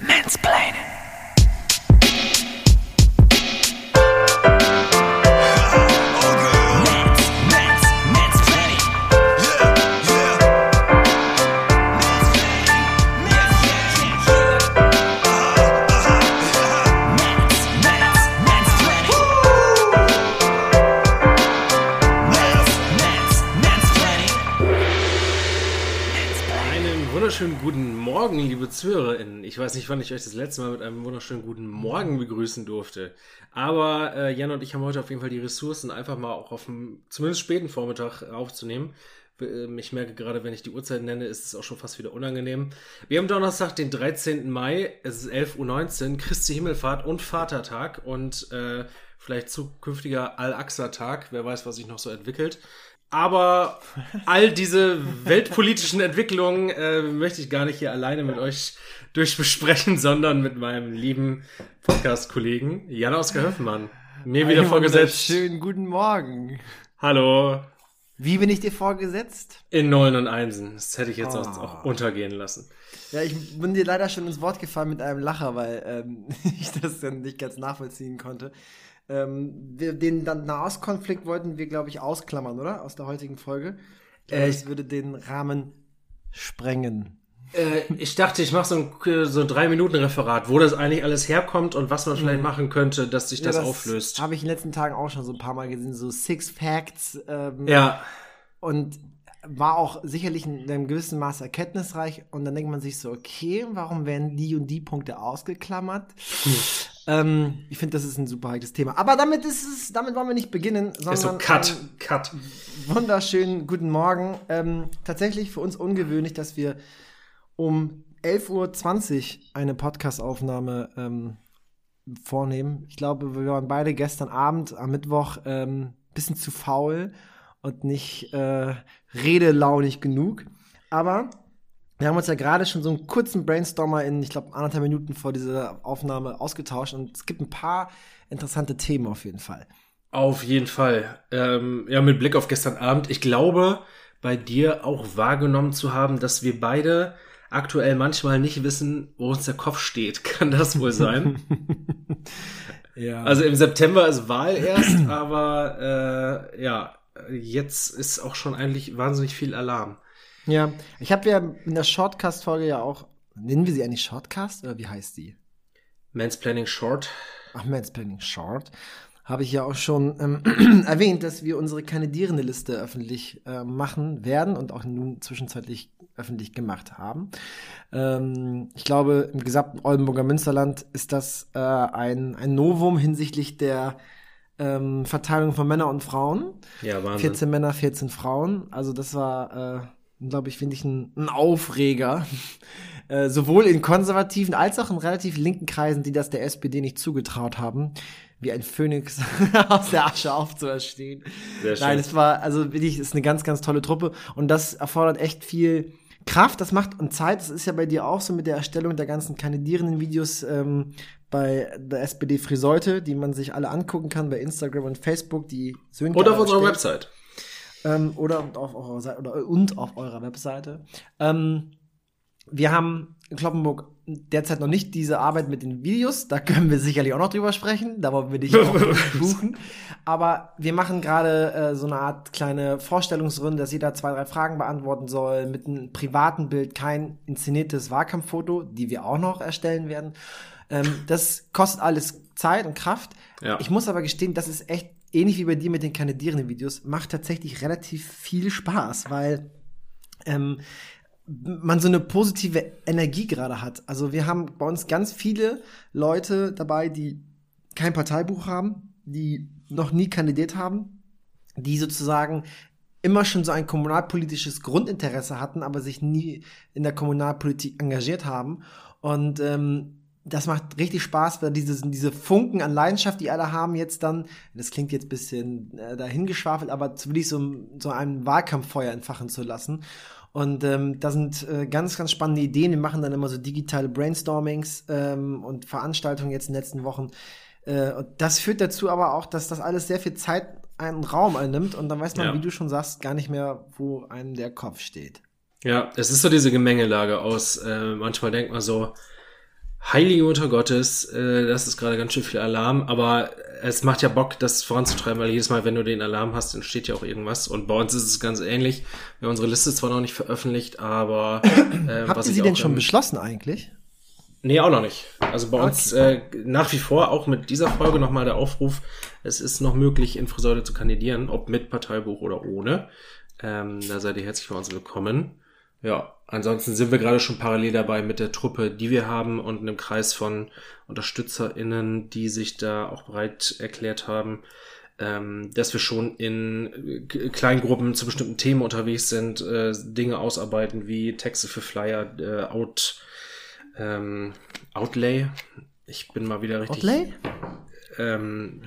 Mansplaining. Ich weiß nicht, wann ich euch das letzte Mal mit einem wunderschönen guten Morgen begrüßen durfte. Aber äh, Jan und ich haben heute auf jeden Fall die Ressourcen, einfach mal auch auf dem zumindest späten Vormittag aufzunehmen. Ähm, Ich merke gerade, wenn ich die Uhrzeit nenne, ist es auch schon fast wieder unangenehm. Wir haben Donnerstag, den 13. Mai, es ist 11.19 Uhr, Christi Himmelfahrt und Vatertag und äh, vielleicht zukünftiger Al-Aqsa-Tag. Wer weiß, was sich noch so entwickelt. Aber all diese weltpolitischen Entwicklungen äh, möchte ich gar nicht hier alleine mit euch durchbesprechen, sondern mit meinem lieben Podcast-Kollegen Jan-Oskar Höfmann. Mir wieder Einen vorgesetzt. Schönen guten Morgen. Hallo. Wie bin ich dir vorgesetzt? In Nullen und Einsen. Das hätte ich jetzt Oh. auch untergehen lassen. Ja, ich bin dir leider schon ins Wort gefallen mit einem Lacher, weil ähm, ich das dann nicht ganz nachvollziehen konnte. Ähm, den Nahostkonflikt wollten wir, glaube ich, ausklammern, oder? Aus der heutigen Folge. Äh, es würde den Rahmen sprengen. Äh, ich dachte, ich mache so ein, so ein Drei-Minuten-Referat, wo das eigentlich alles herkommt und was man vielleicht machen könnte, dass sich das, auflöst. Habe ich in den letzten Tagen auch schon so ein paar Mal gesehen, so Six Facts. Ähm, Ja, Und war auch sicherlich in einem gewissen Maß erkenntnisreich. Und dann denkt man sich so, okay, warum werden die und die Punkte ausgeklammert? Ähm, ich finde, das ist ein super heikles Thema. Aber damit ist es, damit wollen wir nicht beginnen, sondern ist so Cut, Cut. wunderschönen guten Morgen. Ähm, tatsächlich für uns ungewöhnlich, dass wir um 11.20 Uhr eine Podcast-Aufnahme ähm, vornehmen. Ich glaube, wir waren beide gestern Abend am Mittwoch ähm, bisschen zu faul und nicht äh, redelaunig genug. Aber wir haben uns ja gerade schon so einen kurzen Brainstormer in, ich glaube, anderthalb Minuten vor dieser Aufnahme ausgetauscht und es gibt ein paar interessante Themen auf jeden Fall. Auf jeden Fall. Ähm, ja, mit Blick auf gestern Abend. Ich glaube, bei dir auch wahrgenommen zu haben, dass wir beide aktuell manchmal nicht wissen, wo uns der Kopf steht. Kann das wohl sein? Ja. also im September ist Wahl erst, aber äh, ja, jetzt ist auch schon eigentlich wahnsinnig viel Alarm. Ja, ich habe ja in der Shortcast-Folge ja auch, nennen wir sie eigentlich Shortcast oder wie heißt die? Mansplaining Short. Ach, Mansplaining Short. Habe ich ja auch schon ähm, erwähnt, dass wir unsere kandidierende Liste öffentlich äh, machen werden und auch nun zwischenzeitlich öffentlich gemacht haben. Ähm, ich glaube, im gesamten Oldenburger Münsterland ist das äh, ein, ein Novum hinsichtlich der ähm, Verteilung von Männern und Frauen. Ja, Wahnsinn. 14 Männer, 14 Frauen. Also das war, äh, glaube ich, finde ich ein, ein Aufreger. äh, sowohl in konservativen als auch in relativ linken Kreisen, die das der SPD nicht zugetraut haben, wie ein Phönix aus der Asche aufzuerstehen. Sehr schön. Nein, es war, also wirklich, es ist eine ganz, ganz tolle Truppe und das erfordert echt viel Kraft, das macht und Zeit. Das ist ja bei dir auch so mit der Erstellung der ganzen kandidierenden Videos ähm, bei der SPD Friseute, die man sich alle angucken kann bei Instagram und Facebook, die Sönke Und auf unserer. Website. Ähm, oder und auf eurer Seite oder und auf eurer Webseite. Ähm, wir haben in Kloppenburg derzeit noch nicht diese Arbeit mit den Videos. Da können wir sicherlich auch noch drüber sprechen. Da wollen wir dich auch buchen. Aber wir machen gerade äh, so eine Art kleine Vorstellungsrunde, dass jeder zwei, drei Fragen beantworten soll mit einem privaten Bild, kein inszeniertes Wahlkampffoto, die wir auch noch erstellen werden. Ähm, das kostet alles Zeit und Kraft. Ja. Ich muss aber gestehen, das ist echt ähnlich wie bei dir mit den kandidierenden Videos, macht tatsächlich relativ viel Spaß, weil ähm, man so eine positive Energie gerade hat. Also wir haben bei uns ganz viele Leute dabei, die kein Parteibuch haben, die noch nie kandidiert haben, die sozusagen immer schon so ein kommunalpolitisches Grundinteresse hatten, aber sich nie in der Kommunalpolitik engagiert haben. Und ähm, das macht richtig Spaß, weil dieses, diese Funken an Leidenschaft, die alle haben, jetzt dann, das klingt jetzt ein bisschen äh, dahingeschwafelt, aber zu wirklich so, so ein Wahlkampffeuer entfachen zu lassen. Und ähm, da sind äh, ganz, ganz spannende Ideen. Wir machen dann immer so digitale Brainstormings ähm, und Veranstaltungen jetzt in den letzten Wochen. Äh, und das führt dazu aber auch, dass das alles sehr viel Zeit einen Raum einnimmt und dann weiß man, Ja. wie du schon sagst, gar nicht mehr, wo einem der Kopf steht. Ja, es ist so diese Gemengelage aus, äh, manchmal denkt man so, Heilige Mutter Gottes, äh, das ist gerade ganz schön viel Alarm, aber es macht ja Bock, das voranzutreiben, weil jedes Mal, wenn du den Alarm hast, entsteht ja auch irgendwas. Und bei uns ist es ganz ähnlich. Wir haben unsere Liste zwar noch nicht veröffentlicht, aber äh, Habt ihr sie denn schon beschlossen eigentlich? Nee, auch noch nicht. Also bei okay. uns äh, nach wie vor, auch mit dieser Folge nochmal der Aufruf, es ist noch möglich, in Friseure zu kandidieren, ob mit Parteibuch oder ohne. Ähm, da seid ihr herzlich bei uns willkommen. Ja, ansonsten sind wir gerade schon parallel dabei mit der Truppe, die wir haben und einem Kreis von UnterstützerInnen, die sich da auch bereit erklärt haben, ähm, dass wir schon in äh, Kleingruppen zu bestimmten Themen unterwegs sind, äh, Dinge ausarbeiten wie Texte für Flyer, äh, Out, ähm, Outlay. Ich bin mal wieder richtig. Outlay? Ähm,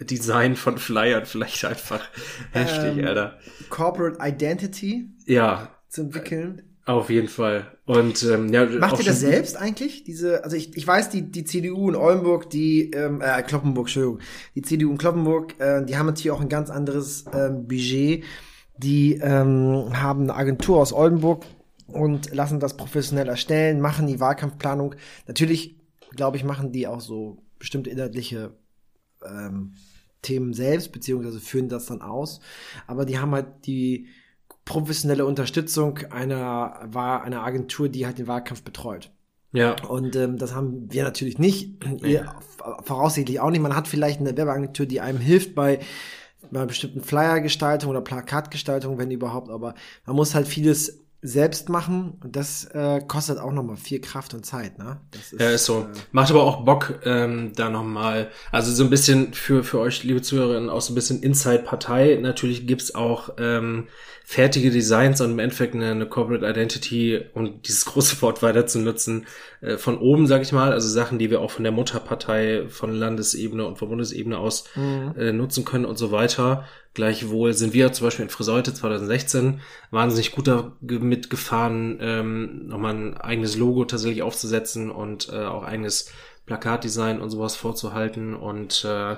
Design von Flyern vielleicht einfach heftig, ähm, Alter. Corporate Identity? Ja, zu entwickeln. Auf jeden Fall. Und ähm, ja, macht ihr das selbst eigentlich? Diese, also ich, ich weiß, die die CDU in Oldenburg, die ähm, äh, Kloppenburg, Entschuldigung, die CDU in Kloppenburg, äh, die haben natürlich auch ein ganz anderes ähm, Budget. Die ähm, haben eine Agentur aus Oldenburg und lassen das professionell erstellen, machen die Wahlkampfplanung. Natürlich, glaube ich, machen die auch so bestimmte inhaltliche ähm, Themen selbst, beziehungsweise führen das dann aus. Aber die haben halt die professionelle Unterstützung einer, war einer Agentur, die halt den Wahlkampf betreut. Ja. Und ähm, das haben wir natürlich nicht. Ihr voraussichtlich auch nicht. Man hat vielleicht eine Werbeagentur, die einem hilft bei bei bestimmten Flyer-Gestaltung oder Plakatgestaltung, wenn überhaupt, aber man muss halt vieles selbst machen das äh, kostet auch nochmal viel Kraft und Zeit, ne? Das ist, ja, ist so. Äh, Macht aber auch Bock, ähm, da nochmal, also so ein bisschen für, für euch, liebe Zuhörerinnen, auch so ein bisschen Inside-Partei. Natürlich gibt's auch ähm, fertige Designs und im Endeffekt eine, eine Corporate Identity und dieses große Wort weiter zu nutzen, äh, von oben, sag ich mal, also Sachen, die wir auch von der Mutterpartei, von Landesebene und von Bundesebene aus mhm. äh, nutzen können und so weiter. Gleichwohl sind wir zum Beispiel in Friseute 2016 wahnsinnig gut damit gefahren, ähm, nochmal ein eigenes Logo tatsächlich aufzusetzen und äh, auch eigenes Plakatdesign und sowas vorzuhalten. Und äh,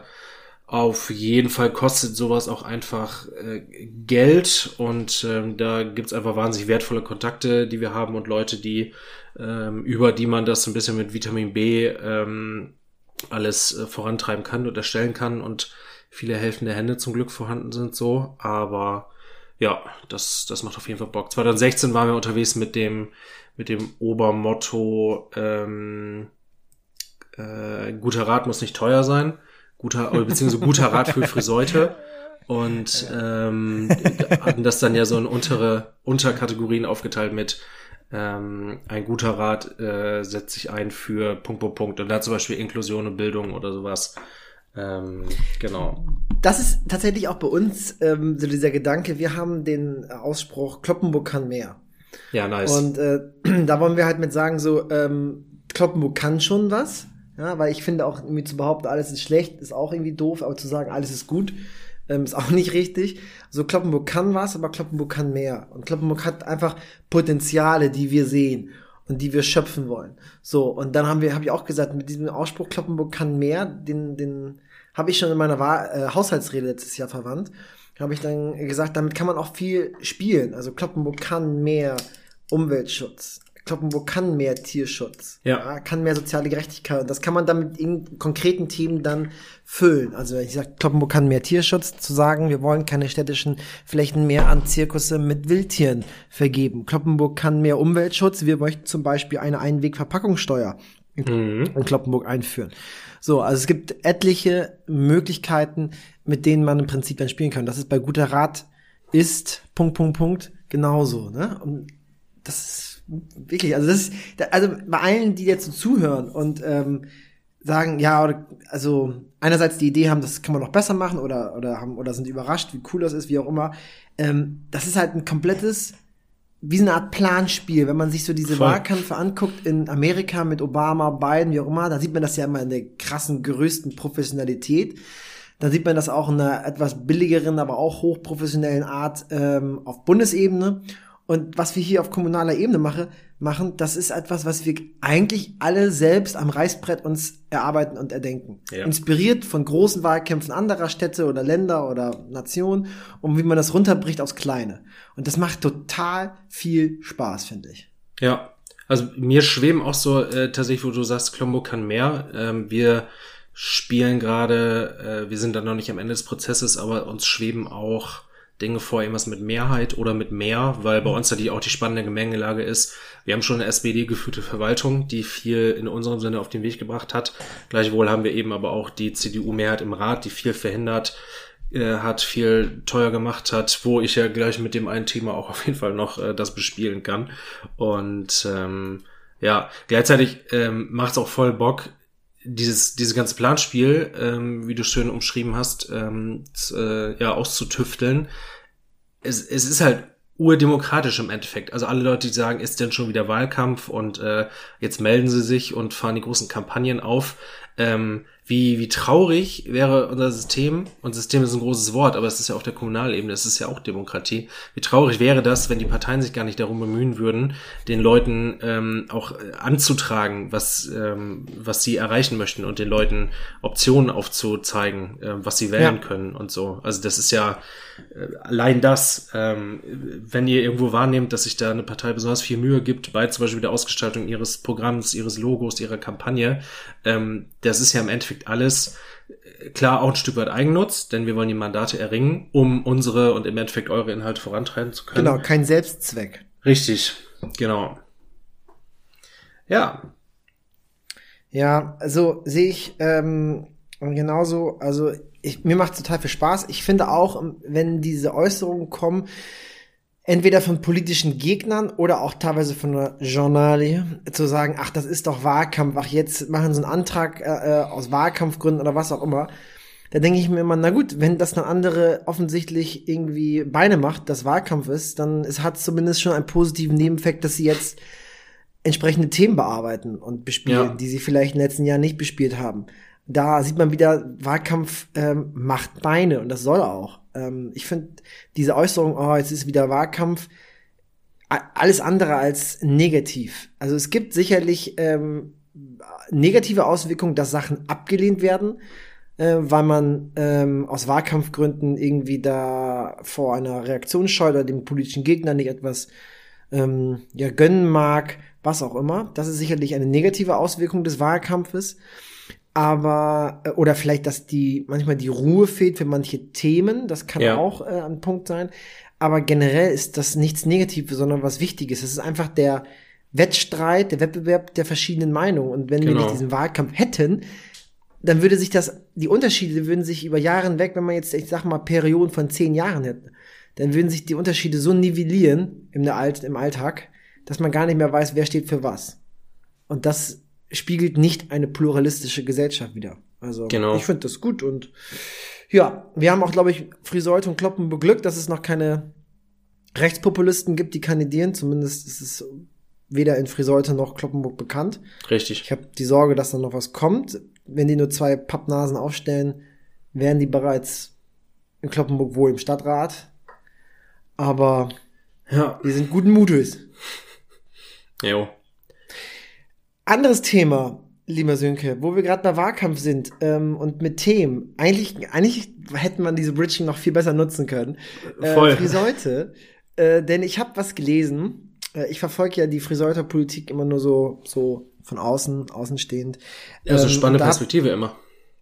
auf jeden Fall kostet sowas auch einfach äh, Geld. Und ähm, da gibt's einfach wahnsinnig wertvolle Kontakte, die wir haben und Leute, die ähm, über die man das ein bisschen mit Vitamin B ähm, alles äh, vorantreiben kann und erstellen kann. Und viele helfende Hände zum Glück vorhanden sind so, aber ja, das, das macht auf jeden Fall Bock. 2016 waren wir unterwegs mit dem, mit dem Obermotto, ähm, äh, guter Rat muss nicht teuer sein, guter, beziehungsweise guter Rat für Friseute. Und ähm, hatten das dann ja so in untere Unterkategorien aufgeteilt mit ähm, ein guter Rat äh, setzt sich ein für Punkt, Punkt, Punkt. Und da zum Beispiel Inklusion und Bildung oder sowas. Ähm, genau. Das ist tatsächlich auch bei uns ähm, so dieser Gedanke, wir haben den Ausspruch, Kloppenburg kann mehr. Ja, nice. Und äh, da wollen wir halt mit sagen, so, ähm, Kloppenburg kann schon was. Ja, weil ich finde auch, irgendwie zu behaupten, alles ist schlecht, ist auch irgendwie doof, aber zu sagen, alles ist gut, ähm, ist auch nicht richtig. So, Kloppenburg kann was, aber Kloppenburg kann mehr. Und Kloppenburg hat einfach Potenziale, die wir sehen und die wir schöpfen wollen. So, und dann haben wir, habe ich auch gesagt, mit diesem Ausspruch Kloppenburg kann mehr, den, den habe ich schon in meiner Wahl, äh, Haushaltsrede letztes Jahr verwandt. Habe ich dann gesagt, damit kann man auch viel spielen. Also Kloppenburg kann mehr Umweltschutz. Kloppenburg kann mehr Tierschutz, ja. kann mehr soziale Gerechtigkeit. Und das kann man dann mit konkreten Themen dann füllen. Also ich sage, Kloppenburg kann mehr Tierschutz, zu sagen, wir wollen keine städtischen Flächen mehr an Zirkusse mit Wildtieren vergeben. Kloppenburg kann mehr Umweltschutz. Wir möchten zum Beispiel eine Einwegverpackungssteuer in, mhm. Kloppenburg einführen. So, also es gibt etliche Möglichkeiten, mit denen man im Prinzip dann spielen kann. Das ist bei guter Rat ist Punkt Punkt Punkt genauso. Ne? Und das ist wirklich, also das ist, also bei allen, die jetzt so zuhören und ähm, sagen, ja, also einerseits die Idee haben, das kann man noch besser machen oder oder haben oder sind überrascht, wie cool das ist, wie auch immer. Ähm, das ist halt ein komplettes wie so eine Art Planspiel, wenn man sich so diese Voll. Wahlkämpfe anguckt in Amerika mit Obama, Biden, wie auch immer, da sieht man das ja immer in der krassen, größten Professionalität. Da sieht man das auch in einer etwas billigeren, aber auch hochprofessionellen Art ähm, auf Bundesebene. Und was wir hier auf kommunaler Ebene mache, machen, das ist etwas, was wir eigentlich alle selbst am Reißbrett uns erarbeiten und erdenken. Ja. Inspiriert von großen Wahlkämpfen anderer Städte oder Länder oder Nationen und wie man das runterbricht aufs Kleine. Und das macht total viel Spaß, finde ich. Ja, Also mir schweben auch so äh, tatsächlich, wo du sagst, Klombo kann mehr. Ähm, wir spielen gerade, äh, wir sind dann noch nicht am Ende des Prozesses, aber uns schweben auch Dinge vor, irgendwas mit Mehrheit oder mit mehr, weil bei mhm. uns da die auch die spannende Gemengelage ist. Wir haben schon eine SPD-geführte Verwaltung, die viel in unserem Sinne auf den Weg gebracht hat. Gleichwohl haben wir eben aber auch die CDU-Mehrheit im Rat, die viel verhindert äh, hat, viel teuer gemacht hat, wo ich ja gleich mit dem einen Thema auch auf jeden Fall noch äh, das bespielen kann. Und ähm, ja, gleichzeitig ähm, macht es auch voll Bock, dieses, dieses ganze Planspiel, ähm, wie du schön umschrieben hast, ähm, äh, ja, auszutüfteln. Es, es ist halt urdemokratisch im Endeffekt. Also alle Leute, die sagen, ist denn schon wieder Wahlkampf und äh, jetzt melden sie sich und fahren die großen Kampagnen auf. Ähm, wie, wie traurig wäre unser System, und System ist ein großes Wort, aber es ist ja auf der Kommunalebene, es ist ja auch Demokratie, wie traurig wäre das, wenn die Parteien sich gar nicht darum bemühen würden, den Leuten ähm, auch äh, anzutragen, was, ähm, was sie erreichen möchten und den Leuten Optionen aufzuzeigen, äh, was sie wählen ja. können und so. Also das ist ja allein das, ähm, wenn ihr irgendwo wahrnehmt, dass sich da eine Partei besonders viel Mühe gibt, bei zum Beispiel der Ausgestaltung ihres Programms, ihres Logos, ihrer Kampagne, ähm, das ist ja im Endeffekt alles äh, klar auch ein Stück weit Eigennutz, denn wir wollen die Mandate erringen, um unsere und im Endeffekt eure Inhalte vorantreiben zu können. Genau, kein Selbstzweck. Richtig, genau. Ja. Ja, also sehe ich ähm, genauso, also ich, mir macht total viel Spaß. Ich finde auch, wenn diese Äußerungen kommen, entweder von politischen Gegnern oder auch teilweise von der Journalie zu sagen, ach, das ist doch Wahlkampf, ach, jetzt machen sie einen Antrag äh, äh, aus Wahlkampfgründen oder was auch immer. Da denke ich mir immer, na gut, wenn das eine andere offensichtlich irgendwie Beine macht, das Wahlkampf ist, dann es hat zumindest schon einen positiven Nebeneffekt, dass sie jetzt entsprechende Themen bearbeiten und bespielen, ja. die sie vielleicht in den letzten Jahren nicht bespielt haben. Da sieht man wieder, Wahlkampf ähm, macht Beine und das soll er auch. Ähm, ich finde diese Äußerung, oh, jetzt ist wieder Wahlkampf, alles andere als negativ. Also es gibt sicherlich ähm, negative Auswirkungen, dass Sachen abgelehnt werden, äh, weil man ähm, aus Wahlkampfgründen irgendwie da vor einer Reaktion scheut oder dem politischen Gegner nicht etwas ähm, ja, gönnen mag, was auch immer. Das ist sicherlich eine negative Auswirkung des Wahlkampfes aber äh, oder vielleicht, dass die manchmal die Ruhe fehlt für manche Themen, das kann ja. auch äh, ein Punkt sein. Aber generell ist das nichts Negatives, sondern was Wichtiges. Es ist einfach der Wettstreit, der Wettbewerb der verschiedenen Meinungen. Und wenn genau. wir nicht diesen Wahlkampf hätten, dann würde sich das, die Unterschiede würden sich über Jahre hinweg, wenn man jetzt, ich sag mal, Perioden von zehn Jahren hätte, dann würden sich die Unterschiede so nivellieren im, im Alltag, dass man gar nicht mehr weiß, wer steht für was. Und das spiegelt nicht eine pluralistische Gesellschaft wider. Also genau. ich finde das gut und ja, wir haben auch, glaube ich, Friseute und Kloppen beglückt, dass es noch keine Rechtspopulisten gibt, die kandidieren. Zumindest ist es weder in Friseute noch Kloppenburg bekannt. Richtig. Ich habe die Sorge, dass da noch was kommt. Wenn die nur zwei Pappnasen aufstellen, wären die bereits in Kloppenburg wohl im Stadtrat. Aber ja. wir sind guten Mutes. Jo. Anderes Thema, lieber Sönke, wo wir gerade bei Wahlkampf sind ähm, und mit Themen. Eigentlich, eigentlich hätte man diese Bridging noch viel besser nutzen können. Äh, Voll. Friseute. Äh, denn ich habe was gelesen. Äh, ich verfolge ja die Friseuter-Politik immer nur so, so von außen, außenstehend. Ja, so ähm, spannende Perspektive immer.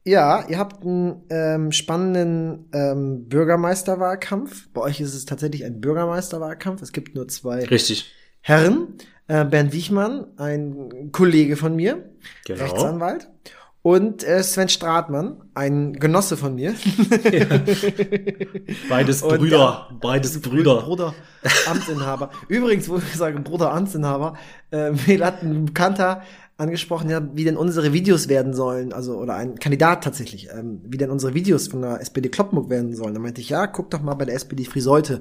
Ja, ihr habt einen ähm, spannenden ähm, Bürgermeisterwahlkampf. Bei euch ist es tatsächlich ein Bürgermeisterwahlkampf. Es gibt nur zwei Richtig. Herren äh, Bernd Wichmann, ein Kollege von mir, genau. Rechtsanwalt. Und äh, Sven Stratmann, ein Genosse von mir. Ja. Beides und, Brüder, beides Brüder. Bruder, Amtsinhaber. Übrigens, wo ich sage Bruder Amtsinhaber, äh, mir hat ein Bekannter angesprochen, ja, wie denn unsere Videos werden sollen, also oder ein Kandidat tatsächlich, ähm, wie denn unsere Videos von der SPD Kloppenburg werden sollen. Da meinte ich, ja, guck doch mal bei der SPD Friseute.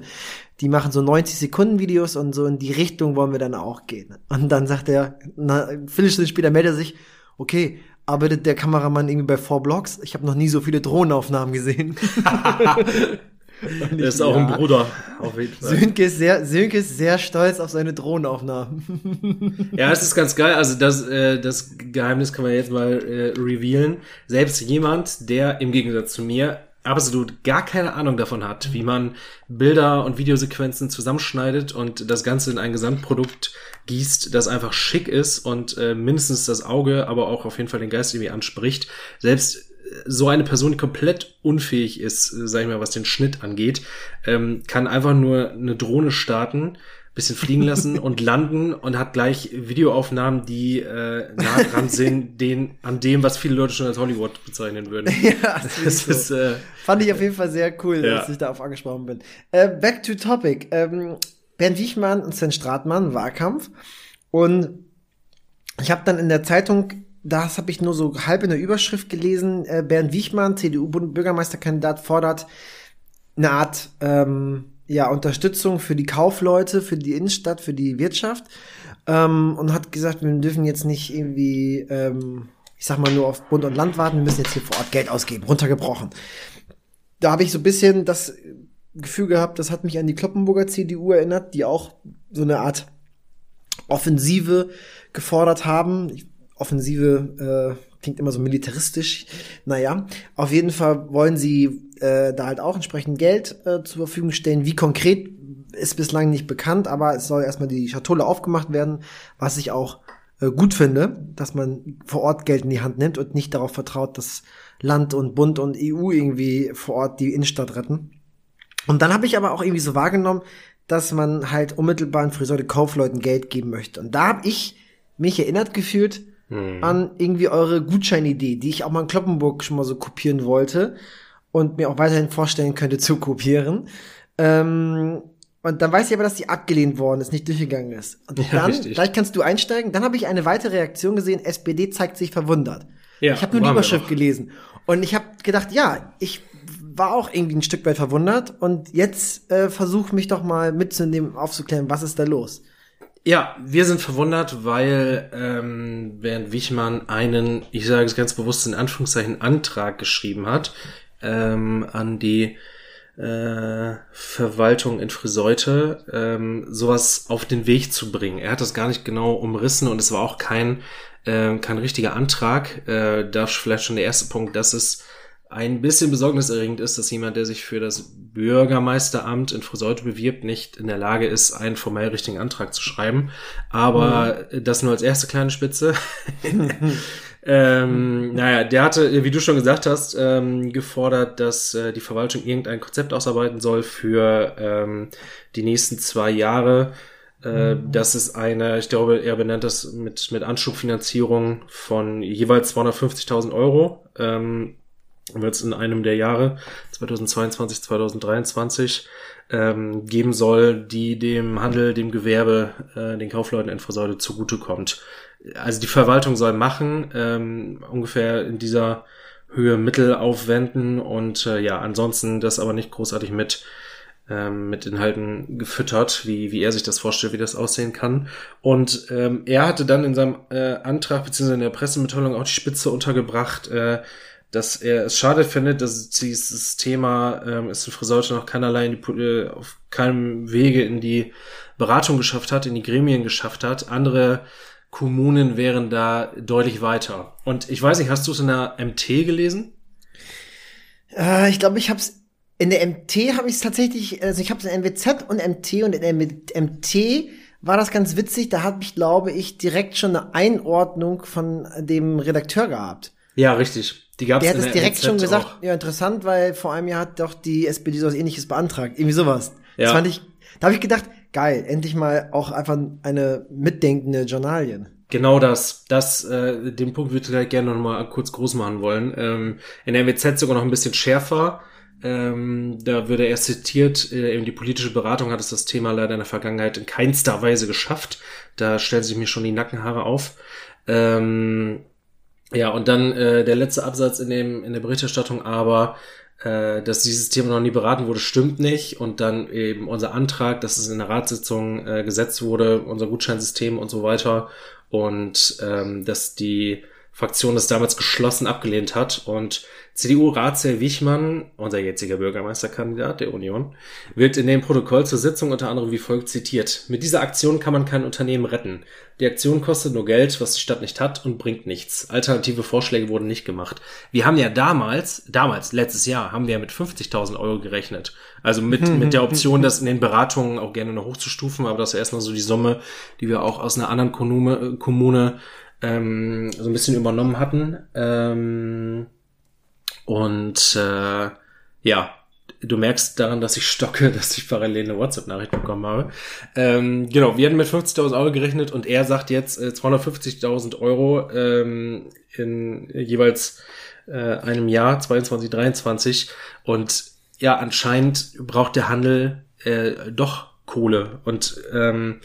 Die machen so 90 Sekunden Videos und so in die Richtung wollen wir dann auch gehen. Und dann sagt er, na, Viertelstunde später meldet er sich, okay, arbeitet der Kameramann irgendwie bei Four Blocks? Ich habe noch nie so viele Drohnenaufnahmen gesehen. Er ist auch ja. ein Bruder, auf jeden Fall. Sönke ist, sehr, Sönke ist sehr stolz auf seine Drohnenaufnahmen. ja, es ist ganz geil. Also das, äh, das Geheimnis kann man jetzt mal äh, revealen. Selbst jemand, der im Gegensatz zu mir absolut gar keine Ahnung davon hat, wie man Bilder und Videosequenzen zusammenschneidet und das Ganze in ein Gesamtprodukt gießt, das einfach schick ist und äh, mindestens das Auge, aber auch auf jeden Fall den Geist irgendwie anspricht. Selbst so eine Person, die komplett unfähig ist, äh, sag ich mal, was den Schnitt angeht, ähm, kann einfach nur eine Drohne starten, bisschen fliegen lassen und landen und hat gleich Videoaufnahmen, die äh, nah dran sind, den, an dem, was viele Leute schon als Hollywood bezeichnen würden. ja, das, ist, so. äh, fand ich auf jeden Fall sehr cool, ja. dass ich darauf angesprochen bin. Äh, back to topic. Ähm, Bernd Wiechmann und Sven Stratmann, Wahlkampf. Und ich habe dann in der Zeitung das habe ich nur so halb in der Überschrift gelesen. Äh, Bernd Wiechmann, CDU-Bürgermeisterkandidat, fordert eine Art ähm, ja, Unterstützung für die Kaufleute, für die Innenstadt, für die Wirtschaft ähm, und hat gesagt, wir dürfen jetzt nicht irgendwie, ähm, ich sag mal, nur auf Bund und Land warten, wir müssen jetzt hier vor Ort Geld ausgeben, runtergebrochen. Da habe ich so ein bisschen das Gefühl gehabt, das hat mich an die Kloppenburger CDU erinnert, die auch so eine Art Offensive gefordert haben. Offensive äh, klingt immer so militaristisch. Naja, auf jeden Fall wollen sie äh, da halt auch entsprechend Geld äh, zur Verfügung stellen. Wie konkret ist bislang nicht bekannt, aber es soll erstmal die Schatulle aufgemacht werden, was ich auch äh, gut finde, dass man vor Ort Geld in die Hand nimmt und nicht darauf vertraut, dass Land und Bund und EU irgendwie vor Ort die Innenstadt retten. Und dann habe ich aber auch irgendwie so wahrgenommen, dass man halt unmittelbar in Friseure Kaufleuten Geld geben möchte. Und da habe ich mich erinnert gefühlt hm. an irgendwie eure Gutscheinidee, die ich auch mal in Kloppenburg schon mal so kopieren wollte und mir auch weiterhin vorstellen könnte zu kopieren. Ähm, und dann weiß ich aber, dass die abgelehnt worden ist, nicht durchgegangen ist. Und ja, dann, richtig. gleich kannst du einsteigen. Dann habe ich eine weitere Reaktion gesehen, SPD zeigt sich verwundert. Ja, ich habe nur die Überschrift gelesen. Und ich habe gedacht, ja, ich war auch irgendwie ein Stück weit verwundert. Und jetzt äh, versuch mich doch mal mitzunehmen, aufzuklären, was ist da los. Ja, wir sind verwundert, weil ähm, während Wichmann einen, ich sage es ganz bewusst in Anführungszeichen, Antrag geschrieben hat, ähm, an die äh, Verwaltung in Friseute, ähm, sowas auf den Weg zu bringen. Er hat das gar nicht genau umrissen und es war auch kein, äh, kein richtiger Antrag. Äh, da vielleicht schon der erste Punkt, dass es ein bisschen besorgniserregend ist, dass jemand, der sich für das Bürgermeisteramt in Friseute bewirbt, nicht in der Lage ist, einen formell richtigen Antrag zu schreiben. Aber mhm. das nur als erste kleine Spitze. Ähm, naja, der hatte, wie du schon gesagt hast, ähm, gefordert, dass äh, die Verwaltung irgendein Konzept ausarbeiten soll für ähm, die nächsten zwei Jahre. Äh, mhm. Das ist eine, ich glaube, er benennt das mit, mit Anschubfinanzierung von jeweils 250.000 Euro. Ähm, wird es in einem der Jahre 2022, 2023 ähm, geben soll, die dem Handel, dem Gewerbe, äh, den Kaufleuten in Friseute zugutekommt also die Verwaltung soll machen, ähm, ungefähr in dieser Höhe Mittel aufwenden und äh, ja, ansonsten das aber nicht großartig mit ähm, mit Inhalten gefüttert, wie, wie er sich das vorstellt, wie das aussehen kann. Und ähm, er hatte dann in seinem äh, Antrag beziehungsweise in der Pressemitteilung auch die Spitze untergebracht, äh, dass er es schade findet, dass dieses Thema ähm, es in Friseute noch keinerlei in die, äh, auf keinem Wege in die Beratung geschafft hat, in die Gremien geschafft hat. Andere Kommunen wären da deutlich weiter. Und ich weiß nicht, hast du es in der MT gelesen? Äh, ich glaube, ich habe es in der MT habe ich es tatsächlich, also ich habe es in MWZ und MT und in der MT war das ganz witzig. Da habe ich, glaube ich, direkt schon eine Einordnung von dem Redakteur gehabt. Ja, richtig. Die gab's der hat es direkt MZ schon gesagt. Auch. Ja, interessant, weil vor einem Jahr hat doch die SPD so was ähnliches beantragt. Irgendwie sowas. Ja. Das fand ich, da habe ich gedacht, geil, endlich mal auch einfach eine mitdenkende Journalien. Genau das. Das, äh, den Punkt würde ich gleich gerne noch mal kurz groß machen wollen. Ähm, in der MWZ sogar noch ein bisschen schärfer. Ähm, da würde er zitiert, äh, eben die politische Beratung hat es das Thema leider in der Vergangenheit in keinster Weise geschafft. Da stellen sich mir schon die Nackenhaare auf. Ähm, ja, und dann äh, der letzte Absatz in, dem, in der Berichterstattung aber, äh, dass dieses Thema noch nie beraten wurde, stimmt nicht. Und dann eben unser Antrag, dass es in der Ratssitzung äh, gesetzt wurde, unser Gutscheinsystem und so weiter. Und ähm, dass die Fraktion das damals geschlossen abgelehnt hat. Und CDU-Ratsherr Wichmann, unser jetziger Bürgermeisterkandidat der Union, wird in dem Protokoll zur Sitzung unter anderem wie folgt zitiert. Mit dieser Aktion kann man kein Unternehmen retten. Die Aktion kostet nur Geld, was die Stadt nicht hat und bringt nichts. Alternative Vorschläge wurden nicht gemacht. Wir haben ja damals, damals, letztes Jahr, haben wir mit 50.000 Euro gerechnet. Also mit, mit der Option, das in den Beratungen auch gerne noch hochzustufen, aber das ist erstmal so die Summe, die wir auch aus einer anderen Kommune, Kommune ähm, so ein bisschen übernommen hatten. Ähm, und äh, ja, du merkst daran, dass ich stocke, dass ich parallel eine WhatsApp-Nachricht bekommen habe. Ähm, genau, wir hatten mit 50.000 Euro gerechnet und er sagt jetzt äh, 250.000 Euro ähm, in jeweils äh, einem Jahr, 22, 23. Und ja, anscheinend braucht der Handel äh, doch Kohle. Und ähm,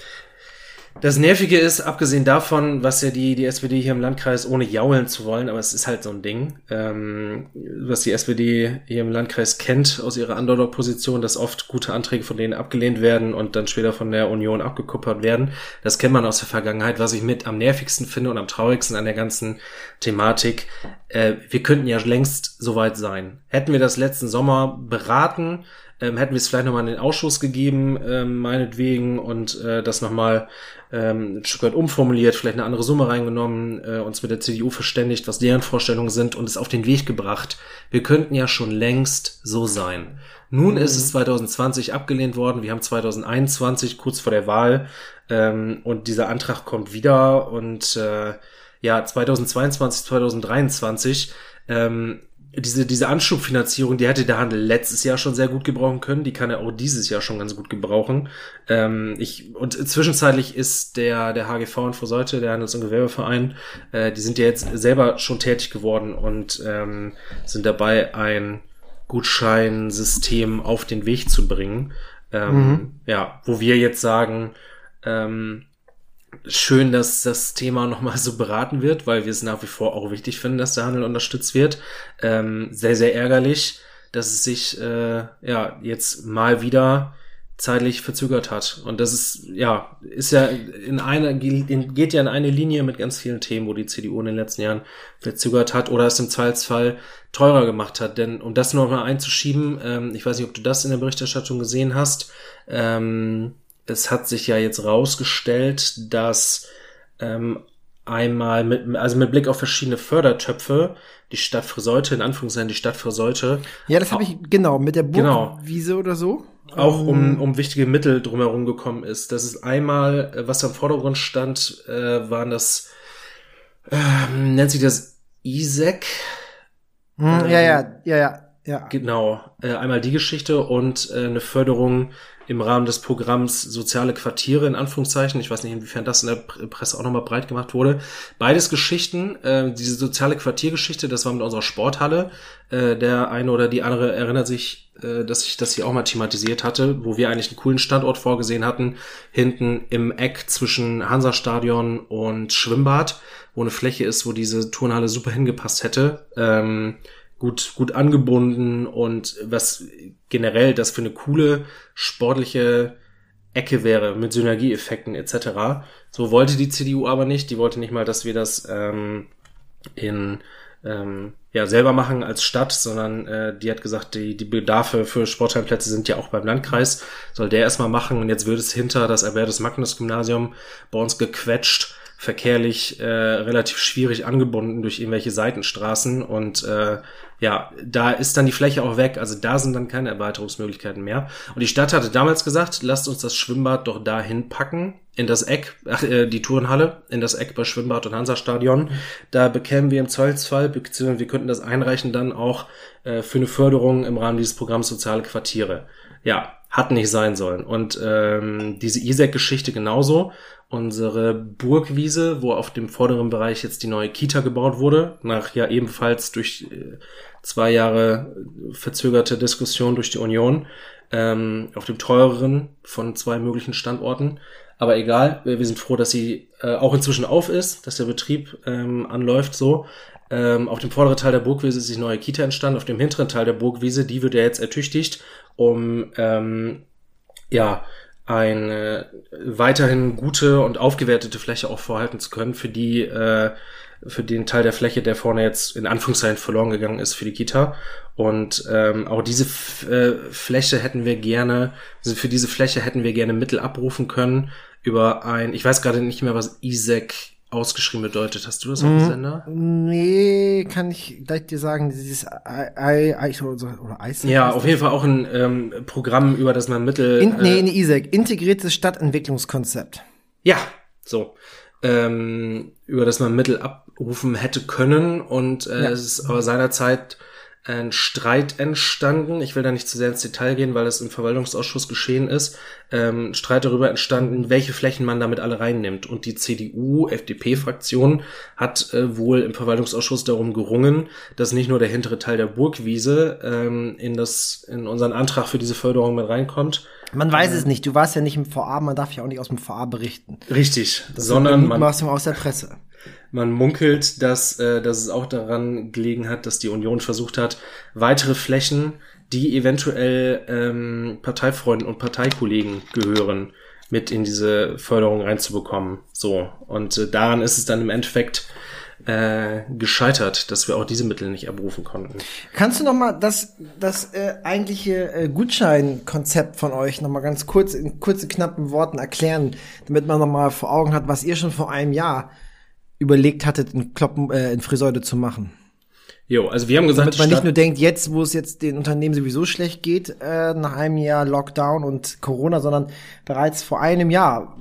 das Nervige ist, abgesehen davon, was ja die, die SPD hier im Landkreis, ohne jaulen zu wollen, aber es ist halt so ein Ding, ähm, was die SPD hier im Landkreis kennt aus ihrer Underdog-Position, dass oft gute Anträge von denen abgelehnt werden und dann später von der Union abgekuppert werden. Das kennt man aus der Vergangenheit. Was ich mit am nervigsten finde und am traurigsten an der ganzen Thematik, äh, wir könnten ja längst soweit sein. Hätten wir das letzten Sommer beraten, ähm, hätten wir es vielleicht nochmal in den Ausschuss gegeben, ähm, meinetwegen, und äh, das nochmal ähm, ein Stück weit umformuliert, vielleicht eine andere Summe reingenommen, äh, uns mit der CDU verständigt, was deren Vorstellungen sind und es auf den Weg gebracht. Wir könnten ja schon längst so sein. Nun mhm. ist es 2020 abgelehnt worden, wir haben 2021 kurz vor der Wahl ähm, und dieser Antrag kommt wieder und äh, ja, 2022, 2023 ähm, diese, diese Anschubfinanzierung, die hätte der Handel letztes Jahr schon sehr gut gebrauchen können. Die kann er auch dieses Jahr schon ganz gut gebrauchen. Ähm, ich, und zwischenzeitlich ist der, der HGV und Vorseite, der Handels- und Gewerbeverein, äh, die sind ja jetzt selber schon tätig geworden und ähm, sind dabei, ein Gutscheinsystem auf den Weg zu bringen. Ähm, mhm. Ja, wo wir jetzt sagen, ähm, schön, dass das Thema nochmal so beraten wird, weil wir es nach wie vor auch wichtig finden, dass der Handel unterstützt wird. Ähm, sehr, sehr ärgerlich, dass es sich äh, ja jetzt mal wieder zeitlich verzögert hat. Und das ist, ja, ist ja in einer, geht ja in eine Linie mit ganz vielen Themen, wo die CDU in den letzten Jahren verzögert hat oder es im Zweifelsfall teurer gemacht hat. Denn um das nochmal einzuschieben, ähm, ich weiß nicht, ob du das in der Berichterstattung gesehen hast, ähm, es hat sich ja jetzt rausgestellt, dass ähm, einmal mit, also mit Blick auf verschiedene Fördertöpfe, die Stadt Friseute, in Anführungszeichen die Stadt Friseute. Ja, das habe ich, genau, mit der genau. Burgwiese genau, oder so. Auch um, ähm. um wichtige Mittel drumherum gekommen ist. Das ist einmal, äh, was am Vordergrund stand, äh, waren das, äh, nennt sich das ISEC. Hm, ähm, ja, ja, ja, ja, ja. Genau. Äh, einmal die Geschichte und äh, eine Förderung im Rahmen des Programms Soziale Quartiere in Anführungszeichen. Ich weiß nicht, inwiefern das in der Presse auch nochmal breit gemacht wurde. Beides Geschichten. Äh, diese soziale Quartiergeschichte, das war mit unserer Sporthalle. Äh, der eine oder die andere erinnert sich, äh, dass ich das hier auch mal thematisiert hatte, wo wir eigentlich einen coolen Standort vorgesehen hatten. Hinten im Eck zwischen Hansa-Stadion und Schwimmbad, wo eine Fläche ist, wo diese Turnhalle super hingepasst hätte. Ähm, gut, gut angebunden und was generell das für eine coole sportliche Ecke wäre mit Synergieeffekten etc. So wollte die CDU aber nicht. Die wollte nicht mal, dass wir das ähm, in ähm, ja selber machen als Stadt, sondern äh, die hat gesagt, die, die Bedarfe für Sportheimplätze sind ja auch beim Landkreis. Soll der erstmal machen und jetzt wird es hinter das Albertus Magnus Gymnasium bei uns gequetscht verkehrlich äh, relativ schwierig angebunden durch irgendwelche Seitenstraßen und äh, ja, da ist dann die Fläche auch weg, also da sind dann keine Erweiterungsmöglichkeiten mehr. Und die Stadt hatte damals gesagt, lasst uns das Schwimmbad doch dahin packen, in das Eck, ach, äh, die Tourenhalle, in das Eck bei Schwimmbad und Hansastadion. Da bekämen wir im Zweifelsfall, beziehungsweise wir könnten das einreichen dann auch äh, für eine Förderung im Rahmen dieses Programms Soziale Quartiere. Ja, hat nicht sein sollen. Und ähm, diese ISEC-Geschichte genauso unsere Burgwiese, wo auf dem vorderen Bereich jetzt die neue Kita gebaut wurde, nach ja ebenfalls durch äh, zwei Jahre verzögerte Diskussion durch die Union, ähm, auf dem teureren von zwei möglichen Standorten. Aber egal, wir sind froh, dass sie äh, auch inzwischen auf ist, dass der Betrieb ähm, anläuft so. Ähm, auf dem vorderen Teil der Burgwiese ist die neue Kita entstanden, auf dem hinteren Teil der Burgwiese, die wird ja jetzt ertüchtigt, um ähm, ja eine weiterhin gute und aufgewertete Fläche auch vorhalten zu können für die äh, für den Teil der Fläche, der vorne jetzt in Anführungszeichen verloren gegangen ist für die Kita. Und ähm, auch diese F äh, Fläche hätten wir gerne, also für diese Fläche hätten wir gerne Mittel abrufen können über ein, ich weiß gerade nicht mehr, was ISEC ausgeschrieben bedeutet. Hast du das auf dem Mhm. Sender? Nee, kann ich gleich dir sagen, dieses I, I, I oder ISEC. Ja, auf jeden Fall auch ein ähm, Programm, über das man Mittel. In, nee, äh, in ISEC, integriertes Stadtentwicklungskonzept. Ja, so. Ähm, über das man Mittel abrufen hätte können und äh, Ja. es ist aber seinerzeit ein Streit entstanden. Ich will da nicht zu sehr ins Detail gehen, weil das im Verwaltungsausschuss geschehen ist. Ähm, Streit darüber entstanden, welche Flächen man damit alle reinnimmt. Und die CDU-FDP-Fraktion hat äh, wohl im Verwaltungsausschuss darum gerungen, dass nicht nur der hintere Teil der Burgwiese ähm, in das in unseren Antrag für diese Förderung mit reinkommt. Man weiß es nicht, du warst ja nicht im VA, man darf ja auch nicht aus dem VA berichten. Richtig, Das sondern sind man Mutmaßungen aus der Presse. Man munkelt, dass, äh, dass es auch daran gelegen hat, dass die Union versucht hat, weitere Flächen, die eventuell ähm, Parteifreunden und Parteikollegen gehören, mit in diese Förderung reinzubekommen. So. Und äh, daran ist es dann im Endeffekt äh, gescheitert, dass wir auch diese Mittel nicht abrufen konnten. Kannst du noch mal das, das äh, eigentliche äh, Gutscheinkonzept von euch noch mal ganz kurz in kurzen, knappen Worten erklären, damit man noch mal vor Augen hat, was ihr schon vor einem Jahr überlegt hattet, in Kloppen, äh, in Friseute zu machen? Jo, also wir haben gesagt, Damit man nicht nur denkt, jetzt, wo es jetzt den Unternehmen sowieso schlecht geht, äh, nach einem Jahr Lockdown und Corona, sondern bereits vor einem Jahr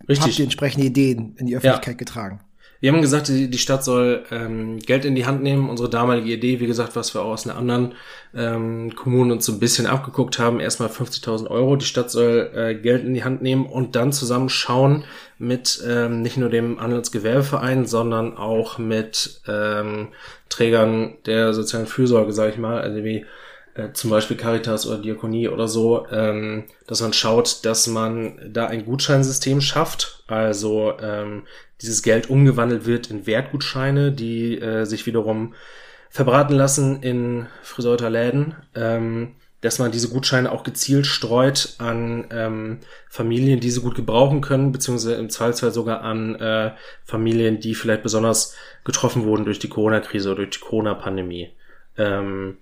habt richtig. ihr entsprechende Ideen in die Öffentlichkeit getragen. Wir haben gesagt, die, Stadt soll ähm, Geld in die Hand nehmen. Unsere damalige Idee, wie gesagt, was wir auch aus einer anderen ähm, Kommunen uns so ein bisschen abgeguckt haben, erstmal 50.000 Euro. Die Stadt soll äh, Geld in die Hand nehmen und dann zusammen schauen mit ähm, nicht nur dem Handelsgewerbeverein, sondern auch mit ähm, Trägern der sozialen Fürsorge, sage ich mal, also wie äh, zum Beispiel Caritas oder Diakonie oder so, ähm, dass man schaut, dass man da ein Gutscheinsystem schafft, also ähm, dieses Geld umgewandelt wird in Wertgutscheine, die äh, sich wiederum verbraten lassen in Friseuter Läden, ähm, dass man diese Gutscheine auch gezielt streut an ähm, Familien, die sie gut gebrauchen können, beziehungsweise im Zweifelsfall sogar an äh, Familien, die vielleicht besonders getroffen wurden durch die Corona-Krise oder durch die Corona-Pandemie. Ähm,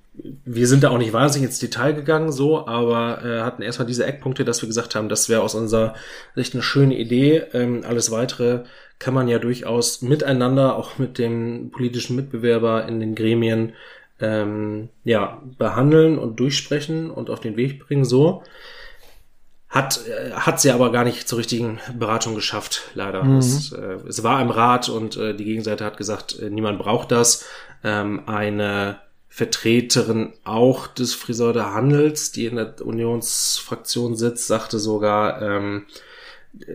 wir sind da auch nicht wahnsinnig ins Detail gegangen, so, aber äh, hatten erstmal diese Eckpunkte, dass wir gesagt haben, das wäre aus unserer Sicht eine schöne Idee. Ähm, alles weitere kann man ja durchaus miteinander, auch mit dem politischen Mitbewerber in den Gremien, ähm, ja, behandeln und durchsprechen und auf den Weg bringen, so. Hat, äh, hat sie aber gar nicht zur richtigen Beratung geschafft, leider. Mhm. Es, äh, es war im Rat und äh, die Gegenseite hat gesagt, äh, niemand braucht das. Ähm, eine Vertreterin auch des Friseurder Handels, die in der Unionsfraktion sitzt, sagte sogar, ähm,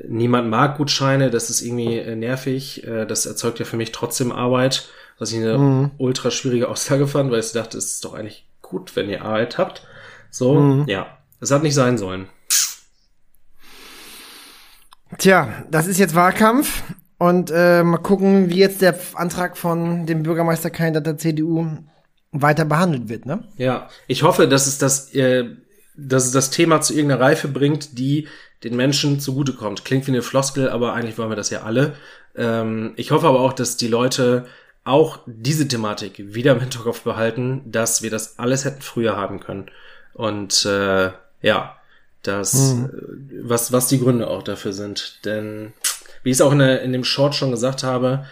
niemand mag Gutscheine, das ist irgendwie äh, nervig, äh, das erzeugt ja für mich trotzdem Arbeit, was ich eine Mhm. ultra schwierige Aussage fand, weil ich dachte, es ist doch eigentlich gut, wenn ihr Arbeit habt. So, Mhm. ja, es hat nicht sein sollen. Tja, das ist jetzt Wahlkampf und äh, mal gucken, wie jetzt der Antrag von dem Bürgermeisterkandidat der CDU weiter behandelt wird, ne? Ja, ich hoffe, dass es das, äh, dass es das Thema zu irgendeiner Reife bringt, die den Menschen zugutekommt. Klingt wie eine Floskel, aber eigentlich wollen wir das ja alle. Ähm, ich hoffe aber auch, dass die Leute auch diese Thematik wieder im Hinterkopf behalten, dass wir das alles hätten früher haben können. Und äh, ja, das, Mhm. äh, was, was die Gründe auch dafür sind. Denn wie ich es auch in, der, in dem Short schon gesagt habe,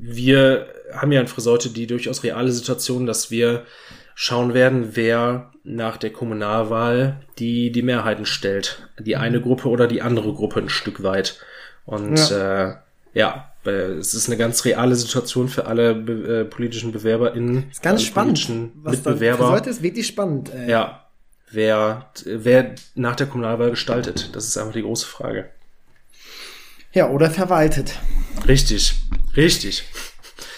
wir haben ja in Friseute die durchaus reale Situation, dass wir schauen werden, wer nach der Kommunalwahl die, die Mehrheiten stellt. Die eine Gruppe oder die andere Gruppe ein Stück weit. Und ja, äh, ja es ist eine ganz reale Situation für alle be äh, politischen BewerberInnen. Ist ganz spannend. Was Mitbewerber. für Leute ist wirklich spannend. Ey. Ja, wer, wer nach der Kommunalwahl gestaltet, das ist einfach die große Frage. Ja, oder verwaltet. Richtig, richtig.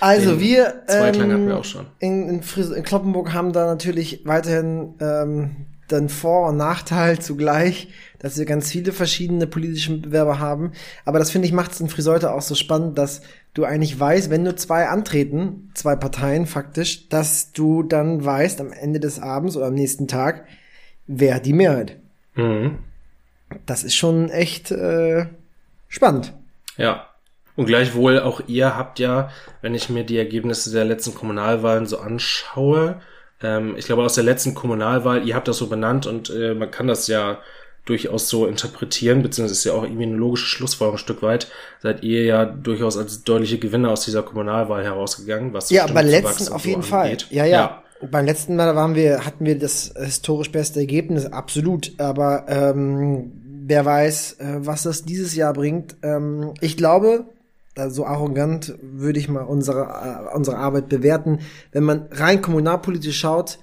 Also Den wir, wir ähm, auch schon. in, in, Fris in Kloppenburg haben da natürlich weiterhin ähm, den Vor- und Nachteil zugleich, dass wir ganz viele verschiedene politische Bewerber haben. Aber das finde ich macht es in Friseute auch so spannend, dass du eigentlich weißt, wenn nur zwei antreten, zwei Parteien faktisch, dass du dann weißt am Ende des Abends oder am nächsten Tag, wer die Mehrheit. Mhm. Das ist schon echt äh, spannend. Ja. Und gleichwohl auch ihr habt ja, wenn ich mir die Ergebnisse der letzten Kommunalwahlen so anschaue, ähm, ich glaube aus der letzten Kommunalwahl, ihr habt das so benannt und äh, man kann das ja durchaus so interpretieren, beziehungsweise ist ja auch irgendwie eine logische Schlussfolgerung ein Stück weit, seid ihr ja durchaus als deutliche Gewinner aus dieser Kommunalwahl herausgegangen, was Ja, beim letzten auf jeden so Fall. Ja, ja, ja. Beim letzten Mal waren wir, hatten wir das historisch beste Ergebnis, absolut. Aber ähm, wer weiß, äh, was das dieses Jahr bringt. Ähm, ich glaube, so arrogant würde ich mal unsere, äh, unsere Arbeit bewerten. Wenn man rein kommunalpolitisch schaut,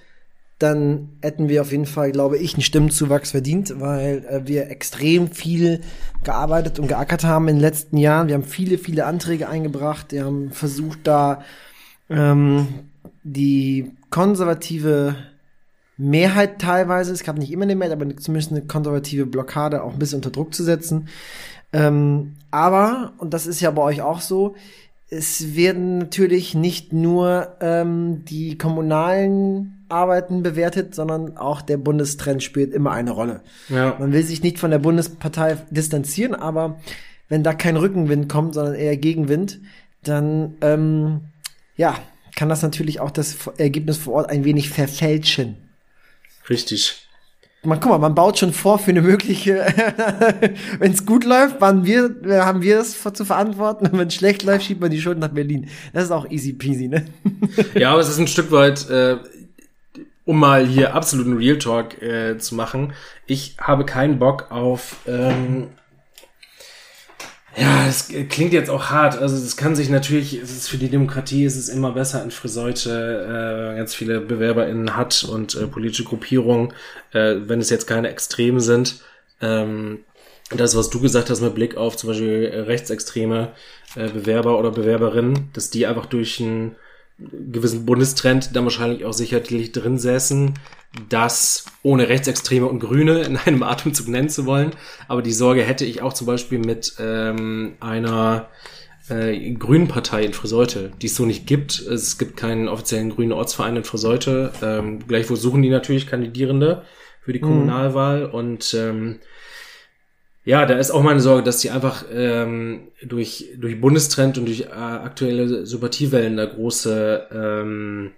dann hätten wir auf jeden Fall, glaube ich, einen Stimmenzuwachs verdient, weil äh, wir extrem viel gearbeitet und geackert haben in den letzten Jahren. Wir haben viele, viele Anträge eingebracht. Wir haben versucht, da ähm, die konservative Mehrheit teilweise, es gab nicht immer eine Mehrheit, aber zumindest eine konservative Blockade auch ein bisschen unter Druck zu setzen. Ähm, aber, und das ist ja bei euch auch so, es werden natürlich nicht nur ähm, die kommunalen Arbeiten bewertet, sondern auch der Bundestrend spielt immer eine Rolle. Ja. Man will sich nicht von der Bundespartei distanzieren, aber wenn da kein Rückenwind kommt, sondern eher Gegenwind, dann ähm, ja, kann das natürlich auch das Ergebnis vor Ort ein wenig verfälschen. Richtig. Man, guck mal, man baut schon vor für eine mögliche, wenn es gut läuft, waren wir, haben wir es zu verantworten. Und wenn es schlecht läuft, schiebt man die Schulden nach Berlin. Das ist auch easy peasy, ne? ja, aber es ist ein Stück weit, äh, um mal hier absoluten Real Talk äh, zu machen. Ich habe keinen Bock auf ähm, ja, es klingt jetzt auch hart. Also es kann sich natürlich, es ist für die Demokratie ist es immer besser, in Friseute äh, ganz viele BewerberInnen hat und äh, politische Gruppierungen, äh, wenn es jetzt keine Extremen sind. Ähm, das, was du gesagt hast mit Blick auf zum Beispiel rechtsextreme äh, Bewerber oder Bewerberinnen, dass die einfach durch einen gewissen Bundestrend dann wahrscheinlich auch sicherlich drin säßen, das ohne Rechtsextreme und Grüne in einem Atemzug nennen zu wollen. Aber die Sorge hätte ich auch zum Beispiel mit ähm, einer äh, grünen Partei in Friseute, die es so nicht gibt. Es gibt keinen offiziellen grünen Ortsverein in Friseute. Ähm, gleichwohl suchen die natürlich Kandidierende für die mhm. Kommunalwahl mhm. und ähm, ja, da ist auch meine Sorge, dass die einfach ähm, durch, durch Bundestrend und durch äh, aktuelle Sympathiewellen da große ähm,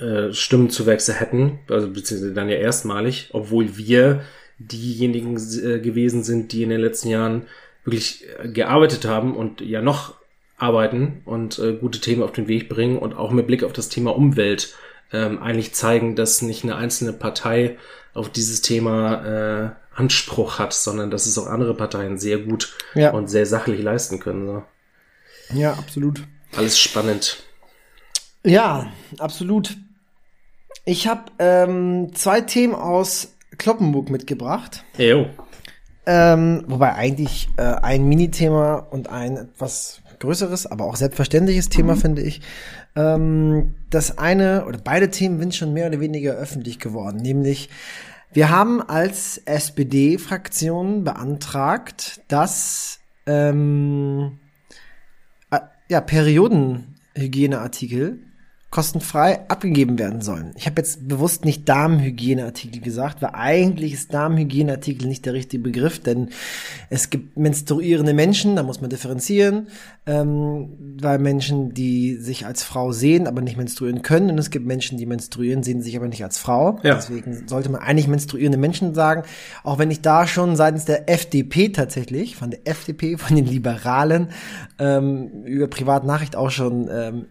äh, Stimmenzuwächse hätten, also beziehungsweise dann ja erstmalig, obwohl wir diejenigen äh, gewesen sind, die in den letzten Jahren wirklich äh, gearbeitet haben und ja noch arbeiten und äh, gute Themen auf den Weg bringen und auch mit Blick auf das Thema Umwelt ähm, eigentlich zeigen, dass nicht eine einzelne Partei auf dieses Thema äh, Anspruch hat, sondern dass es auch andere Parteien sehr gut ja. und sehr sachlich leisten können. So. Ja, absolut. Alles spannend. Ja, absolut. Ich habe ähm, zwei Themen aus Kloppenburg mitgebracht. Jo. Ähm, wobei eigentlich äh, ein Minithema und ein etwas größeres, aber auch selbstverständliches Thema, mhm. finde ich. Ähm, das eine oder beide Themen sind schon mehr oder weniger öffentlich geworden, nämlich wir haben als SPD-Fraktion beantragt, dass ähm, äh, ja, Periodenhygieneartikel kostenfrei abgegeben werden sollen. Ich habe jetzt bewusst nicht Darmhygieneartikel gesagt, weil eigentlich ist Darmhygieneartikel nicht der richtige Begriff, denn es gibt menstruierende Menschen, da muss man differenzieren, ähm, weil Menschen, die sich als Frau sehen, aber nicht menstruieren können, und es gibt Menschen, die menstruieren, sehen sich aber nicht als Frau. Ja. Deswegen sollte man eigentlich menstruierende Menschen sagen, auch wenn ich da schon seitens der FDP tatsächlich, von der FDP, von den Liberalen, ähm, über Privatnachricht auch schon ähm,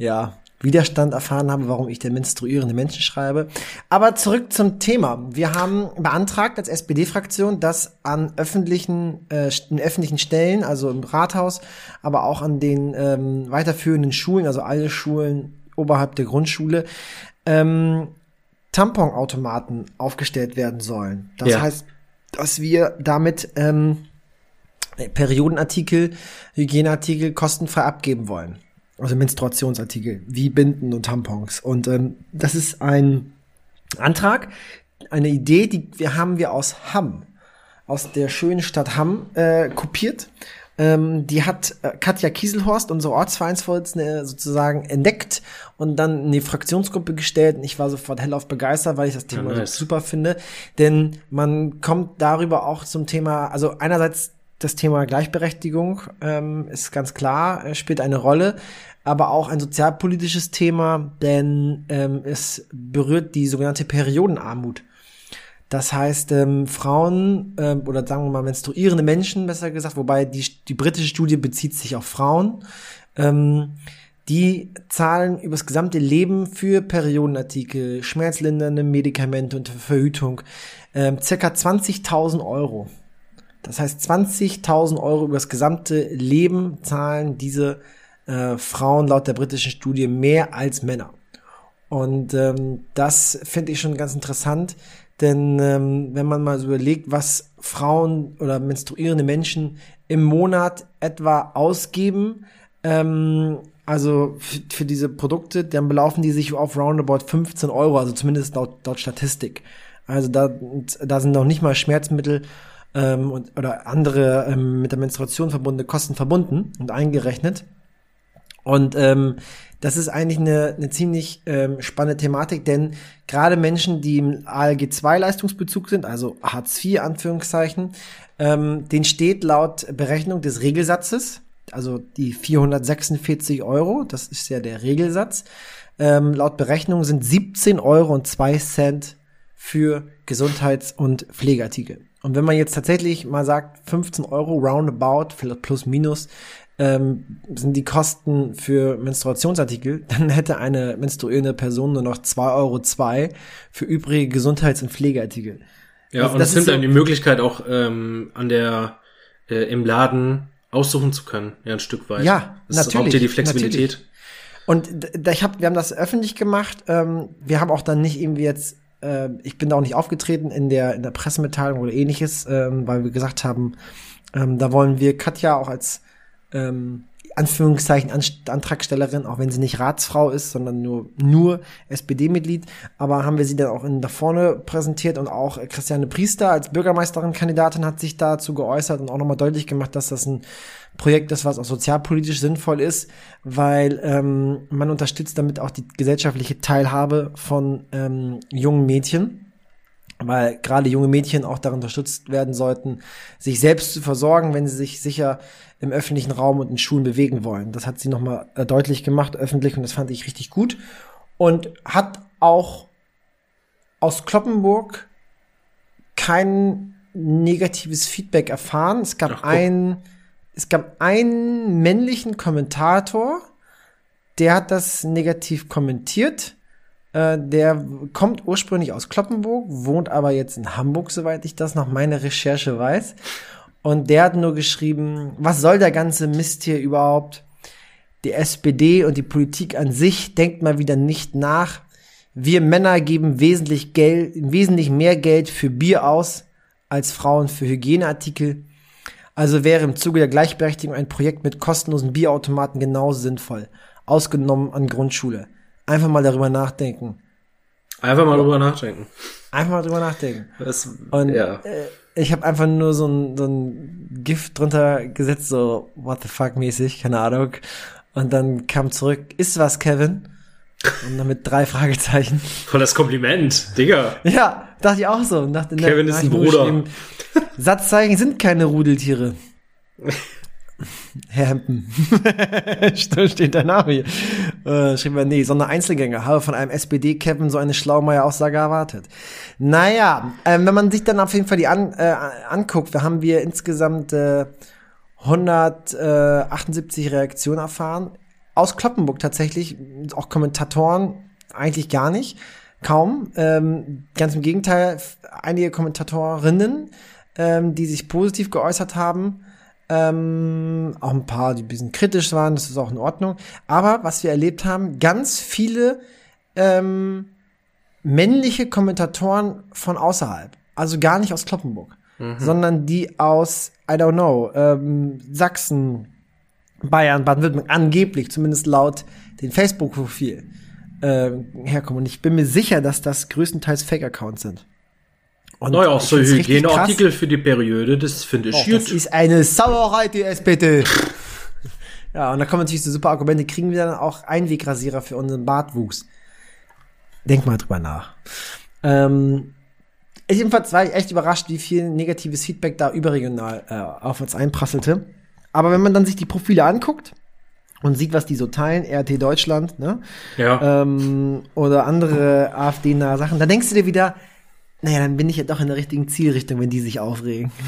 ja, Widerstand erfahren habe, warum ich der menstruierende Menschen schreibe. Aber zurück zum Thema. Wir haben beantragt als SPD-Fraktion, dass an öffentlichen, äh, in öffentlichen Stellen, also im Rathaus, aber auch an den ähm, weiterführenden Schulen, also alle Schulen oberhalb der Grundschule, ähm, Tamponautomaten aufgestellt werden sollen. Das ja. heißt, dass wir damit ähm, Periodenartikel, Hygieneartikel kostenfrei abgeben wollen also Menstruationsartikel, wie Binden und Tampons. Und ähm, das ist ein Antrag, eine Idee, die wir haben wir aus Hamm, aus der schönen Stadt Hamm äh, kopiert. Ähm, die hat äh, Katja Kieselhorst, unsere Ortsvereinsvorsitzende, sozusagen entdeckt und dann in die Fraktionsgruppe gestellt. Und ich war sofort hellauf begeistert, weil ich das Thema Ja, nice. super finde. Denn man kommt darüber auch zum Thema, also einerseits das Thema Gleichberechtigung ähm, ist ganz klar, äh, spielt eine Rolle, aber auch ein sozialpolitisches Thema, denn ähm, es berührt die sogenannte Periodenarmut. Das heißt, ähm, Frauen ähm, oder sagen wir mal menstruierende Menschen, besser gesagt, wobei die, die britische Studie bezieht sich auf Frauen, ähm, die zahlen übers gesamte Leben für Periodenartikel, schmerzlindernde Medikamente und Verhütung ähm, circa 20.000 Euro. Das heißt, 20.000 Euro übers gesamte Leben zahlen diese äh, Frauen laut der britischen Studie mehr als Männer. Und ähm, das finde ich schon ganz interessant, denn ähm, wenn man mal so überlegt, was Frauen oder menstruierende Menschen im Monat etwa ausgeben, ähm, also für, diese Produkte, dann belaufen die sich auf roundabout 15 Euro, also zumindest laut, laut Statistik. Also da, da sind noch nicht mal Schmerzmittel ähm, und, oder andere ähm, mit der Menstruation verbundene Kosten verbunden und eingerechnet. Und ähm, das ist eigentlich eine, eine ziemlich ähm, spannende Thematik, denn gerade Menschen, die im ALG-2-Leistungsbezug sind, also Hartz IV Anführungszeichen, ähm, den steht laut Berechnung des Regelsatzes, also die 446 Euro, das ist ja der Regelsatz, ähm, laut Berechnung sind 17 Euro und 2 Cent für Gesundheits- und Pflegeartikel. Und wenn man jetzt tatsächlich mal sagt, 15 Euro roundabout, vielleicht plus minus, ähm, sind die Kosten für Menstruationsartikel, dann hätte eine menstruierende Person nur noch 2,02 Euro für übrige Gesundheits- und Pflegeartikel. Ja, Also und das nimmt so- einem die Möglichkeit auch ähm, an der äh, im Laden aussuchen zu können, ja ein Stück weit. Ja, das natürlich, dir die Flexibilität. Und d- da, ich hab, wir haben das öffentlich gemacht. Ähm, wir haben auch dann nicht irgendwie jetzt, äh, ich bin da auch nicht aufgetreten in der in der Pressemitteilung oder ähnliches, ähm, weil wir gesagt haben, ähm, da wollen wir Katja auch als ähm, Anführungszeichen An Antragstellerin, auch wenn sie nicht Ratsfrau ist, sondern nur nur SPD-Mitglied, aber haben wir sie dann auch in da vorne präsentiert und auch Christiane Priester als Bürgermeisterin Kandidatin hat sich dazu geäußert und auch nochmal deutlich gemacht, dass das ein Projekt ist, was auch sozialpolitisch sinnvoll ist, weil ähm, man unterstützt damit auch die gesellschaftliche Teilhabe von ähm, jungen Mädchen weil gerade junge Mädchen auch darin unterstützt werden sollten, sich selbst zu versorgen, wenn sie sich sicher im öffentlichen Raum und in Schulen bewegen wollen. Das hat sie nochmal äh, deutlich gemacht, öffentlich, und das fand ich richtig gut. Und hat auch aus Kloppenburg kein negatives Feedback erfahren. Es gab Ach, einen, es gab einen männlichen Kommentator, der hat das negativ kommentiert. Äh, der kommt ursprünglich aus Kloppenburg, wohnt aber jetzt in Hamburg, soweit ich das nach meiner Recherche weiß. Und der hat nur geschrieben, was soll der ganze Mist hier überhaupt? Die SPD und die Politik an sich denkt mal wieder nicht nach. Wir Männer geben wesentlich Geld, wesentlich mehr Geld für Bier aus als Frauen für Hygieneartikel. Also wäre im Zuge der Gleichberechtigung ein Projekt mit kostenlosen Bierautomaten genauso sinnvoll. Ausgenommen an Grundschule. Einfach mal darüber nachdenken. Einfach mal drüber nachdenken. Einfach mal drüber nachdenken. Das, Und ja. äh, ich habe einfach nur so ein, so ein Gift drunter gesetzt, so what the fuck mäßig, keine Ahnung. Und dann kam zurück, ist was, Kevin? Und dann mit drei Fragezeichen. Voll das Kompliment, Digga. Ja, dachte ich auch so. Und dachte, Kevin ist ein Bruder. Satzzeichen sind keine Rudeltiere. Herr Hempen. Stimmt, steht der Name hier. Äh, schrieb er, nee, sondern Einzelgänger. Habe von einem SPD-Kevin so eine Schlaumeier-Aussage erwartet. Naja, ähm, wenn man sich dann auf jeden Fall die an, äh, anguckt, da haben wir insgesamt äh, 178 Reaktionen erfahren. Aus Kloppenburg tatsächlich, auch Kommentatoren eigentlich gar nicht. Kaum. Ähm, ganz im Gegenteil, einige Kommentatorinnen, ähm, die sich positiv geäußert haben. Ähm, auch ein paar, die ein bisschen kritisch waren, das ist auch in Ordnung. Aber was wir erlebt haben, ganz viele ähm, männliche Kommentatoren von außerhalb. Also gar nicht aus Kloppenburg, sondern die aus, I don't know, ähm, Sachsen, Bayern, Baden-Württemberg, angeblich, zumindest laut den Facebook-Profil äh, herkommen. Und ich bin mir sicher, dass das größtenteils Fake-Accounts sind. Und Naja, so Hygieneartikel für die Periode, das finde ich krass. gut. Das ist eine Sauerei, die SPD. ja, und da kommen natürlich so super Argumente. Kriegen wir dann auch Einwegrasierer für unseren Bartwuchs? Denk mal drüber nach. Ähm, ich jedenfalls war ich echt überrascht, wie viel negatives Feedback da überregional äh, auf uns einprasselte. Aber wenn man dann sich die Profile anguckt und sieht, was die so teilen, RT Deutschland, ne? ja. ähm, oder andere AfD-nahe Sachen, dann denkst du dir wieder, naja, dann bin ich ja doch in der richtigen Zielrichtung, wenn die sich aufregen.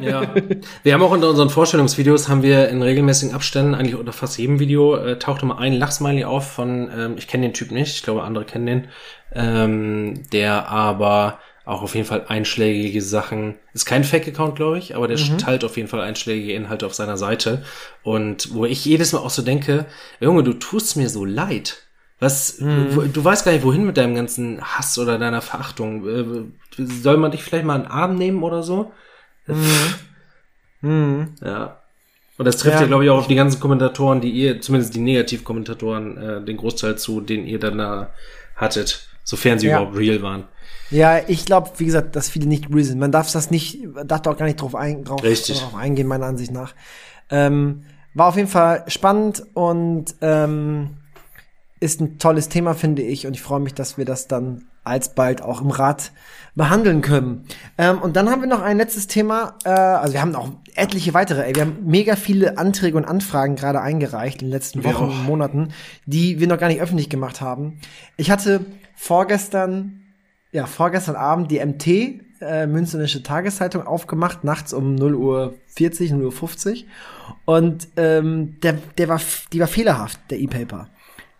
Ja. Wir haben auch unter unseren Vorstellungsvideos haben wir in regelmäßigen Abständen, eigentlich unter fast jedem Video, äh, taucht immer ein Lachsmiley auf von, ähm, ich kenne den Typ nicht, ich glaube andere kennen den, ähm, der aber auch auf jeden Fall einschlägige Sachen, ist kein Fake-Account, glaube ich, aber der teilt auf jeden Fall einschlägige Inhalte auf seiner Seite. Und wo ich jedes Mal auch so denke, Junge, du tust mir so leid. Was, wo, du weißt gar nicht, wohin mit deinem ganzen Hass oder deiner Verachtung. Äh, Soll man dich vielleicht mal in den Arm nehmen oder so? Ja. Und das trifft ja, Ja. glaube ich, auch auf die ganzen Kommentatoren, die ihr, zumindest die Negativkommentatoren, äh, den Großteil zu, den ihr dann da hattet, sofern sie Ja. überhaupt real waren. Ja, ich glaube, wie gesagt, dass viele nicht real sind. Man darf das nicht, darf da auch gar nicht drauf, ein, drauf, drauf eingehen, meiner Ansicht nach. Ähm, war auf jeden Fall spannend und ähm, ist ein tolles Thema, finde ich. Und ich freue mich, dass wir das dann alsbald auch im Rat behandeln können. Ähm, und dann haben wir noch ein letztes Thema. Äh, also wir haben auch etliche weitere. Ey, wir haben mega viele Anträge und Anfragen gerade eingereicht in den letzten Wochen und Monaten, die wir noch gar nicht öffentlich gemacht haben. Ich hatte vorgestern ja, vorgestern Abend die MT, äh, Münsternische Tageszeitung, aufgemacht, nachts um 0 Uhr 40, 0 Uhr 50. Und ähm, der, der war, die war fehlerhaft, der E-Paper.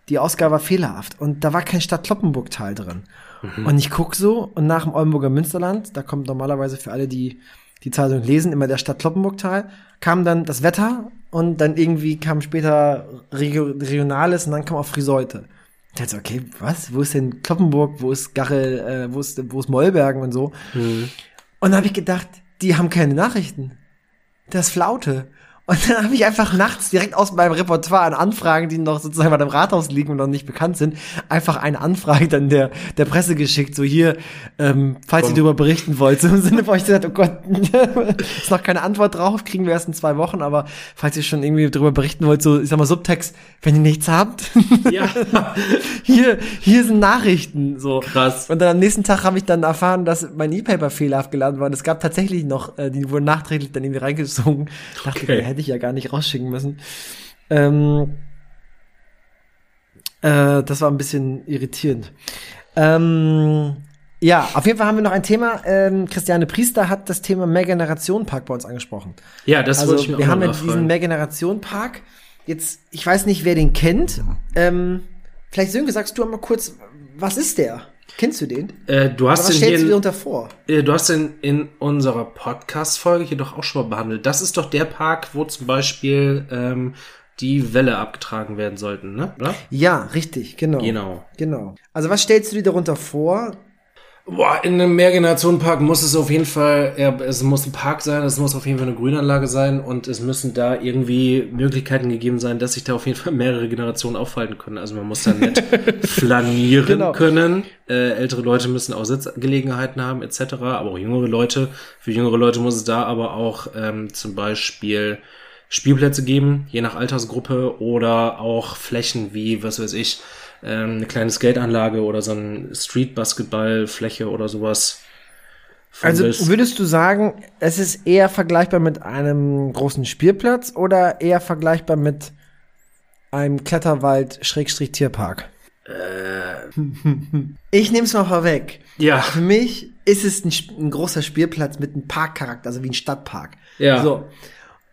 Die Ausgabe war fehlerhaft. Und da war kein Stadt-Kloppenburg-Teil drin. Und ich guck so, und nach dem Oldenburger Münsterland, da kommt normalerweise für alle, die die Zeitung lesen, immer der Stadt-Kloppenburg-Teil, kam dann das Wetter und dann irgendwie kam später Regio Regionales und dann kam auch Friseute. Ich dachte so, okay, was? Wo ist denn Kloppenburg? Wo ist Garrel? Äh, wo ist, wo ist Mollbergen und so? Und dann habe ich gedacht, die haben keine Nachrichten. Das ist Flaute. Und dann habe ich einfach nachts direkt aus meinem Repertoire an Anfragen, die noch sozusagen bei dem Rathaus liegen und noch nicht bekannt sind, einfach eine Anfrage dann der, der Presse geschickt. So hier, ähm, falls ihr Komm. darüber berichten wollt. So im Sinne, wo ich gesagt, oh Gott, ist noch keine Antwort drauf, kriegen wir erst in zwei Wochen, aber falls ihr schon irgendwie darüber berichten wollt, so, ich sag mal, Subtext, wenn ihr nichts habt, Ja. hier, hier sind Nachrichten, so. Krass. Und dann am nächsten Tag habe ich dann erfahren, dass mein E-Paper fehlerhaft geladen war. Und es gab tatsächlich noch, äh, die wurden nachträglich dann irgendwie reingezogen. Dachte Okay. ich, hätte ich ja gar nicht rausschicken müssen. Ähm, äh, das war ein bisschen irritierend. Ähm, ja, auf jeden Fall haben wir noch ein Thema. Ähm, Christiane Priester hat das Thema Mehrgeneration-Park bei uns angesprochen. Ja, das Also wollte ich mir wir auch haben ja diesen. Mehrgeneration-Park. Jetzt, ich weiß nicht, wer den kennt. Ähm, vielleicht Sönke, sagst du mal kurz, was ist der? Kennst du den? Äh, du Aber hast was den stellst du dir darunter vor? äh, du hast den in unserer Podcast-Folge hier doch auch schon mal behandelt. Das ist doch der Park, wo zum Beispiel ähm, die Welle abgetragen werden sollten, ne? Oder? Ja, richtig, genau. Genau. Genau. Also was stellst du dir darunter vor? Boah, in einem Mehrgenerationenpark muss es auf jeden Fall, ja, es muss ein Park sein, es muss auf jeden Fall eine Grünanlage sein und es müssen da irgendwie Möglichkeiten gegeben sein, dass sich da auf jeden Fall mehrere Generationen aufhalten können. Also man muss da nett flanieren Genau. können. Äh, ältere Leute müssen auch Sitzgelegenheiten haben, etc. Aber auch jüngere Leute. Für jüngere Leute muss es da aber auch ähm, zum Beispiel Spielplätze geben, je nach Altersgruppe oder auch Flächen wie, was weiß ich, ähm, eine kleine Skateanlage oder so ein Street-Basketball-Fläche oder sowas. Also würdest du sagen, es ist eher vergleichbar mit einem großen Spielplatz oder eher vergleichbar mit einem Kletterwald-Tierpark? Äh. Ich nehme es mal vorweg. ja, Für mich ist es ein, ein großer Spielplatz mit einem Parkcharakter, also wie ein Stadtpark. Ja. So.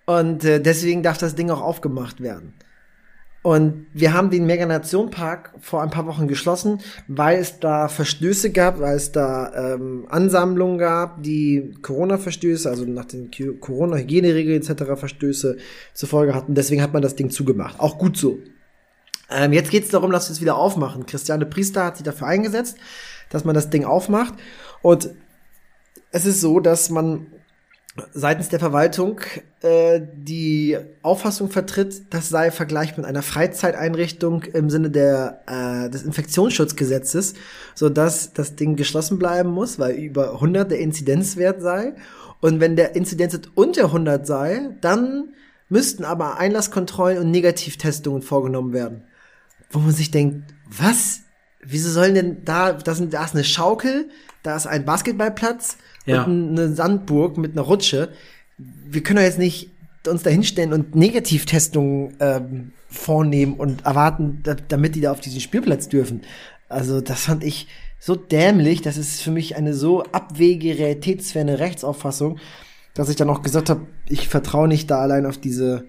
Und äh, deswegen darf das Ding auch aufgemacht werden. Und wir haben den Meganation Park vor ein paar Wochen geschlossen, weil es da Verstöße gab, weil es da ähm, Ansammlungen gab, die Corona-Verstöße, also nach den Corona-Hygieneregeln etc. Verstöße zur Folge hatten. Deswegen hat man das Ding zugemacht. Auch gut so. Ähm, jetzt geht es darum, dass wir es wieder aufmachen. Christiane Priester hat sich dafür eingesetzt, dass man das Ding aufmacht. Und es ist so, dass man seitens der Verwaltung äh, die Auffassung vertritt, das sei vergleichbar mit einer Freizeiteinrichtung im Sinne der, äh, des Infektionsschutzgesetzes, so dass das Ding geschlossen bleiben muss, weil über 100 der Inzidenzwert sei. Und wenn der Inzidenzwert unter 100 sei, dann müssten aber Einlasskontrollen und Negativtestungen vorgenommen werden. Wo man sich denkt, was? Wieso sollen denn da, da, ist eine Schaukel, da ist ein Basketballplatz, Ja. und eine Sandburg mit einer Rutsche. Wir können doch jetzt nicht uns da hinstellen und Negativtestungen ähm, vornehmen und erwarten, da, damit die da auf diesen Spielplatz dürfen. Also das fand ich so dämlich, das ist für mich eine so abwegige, realitätsferne Rechtsauffassung, dass ich dann auch gesagt habe, ich vertraue nicht da allein auf diese,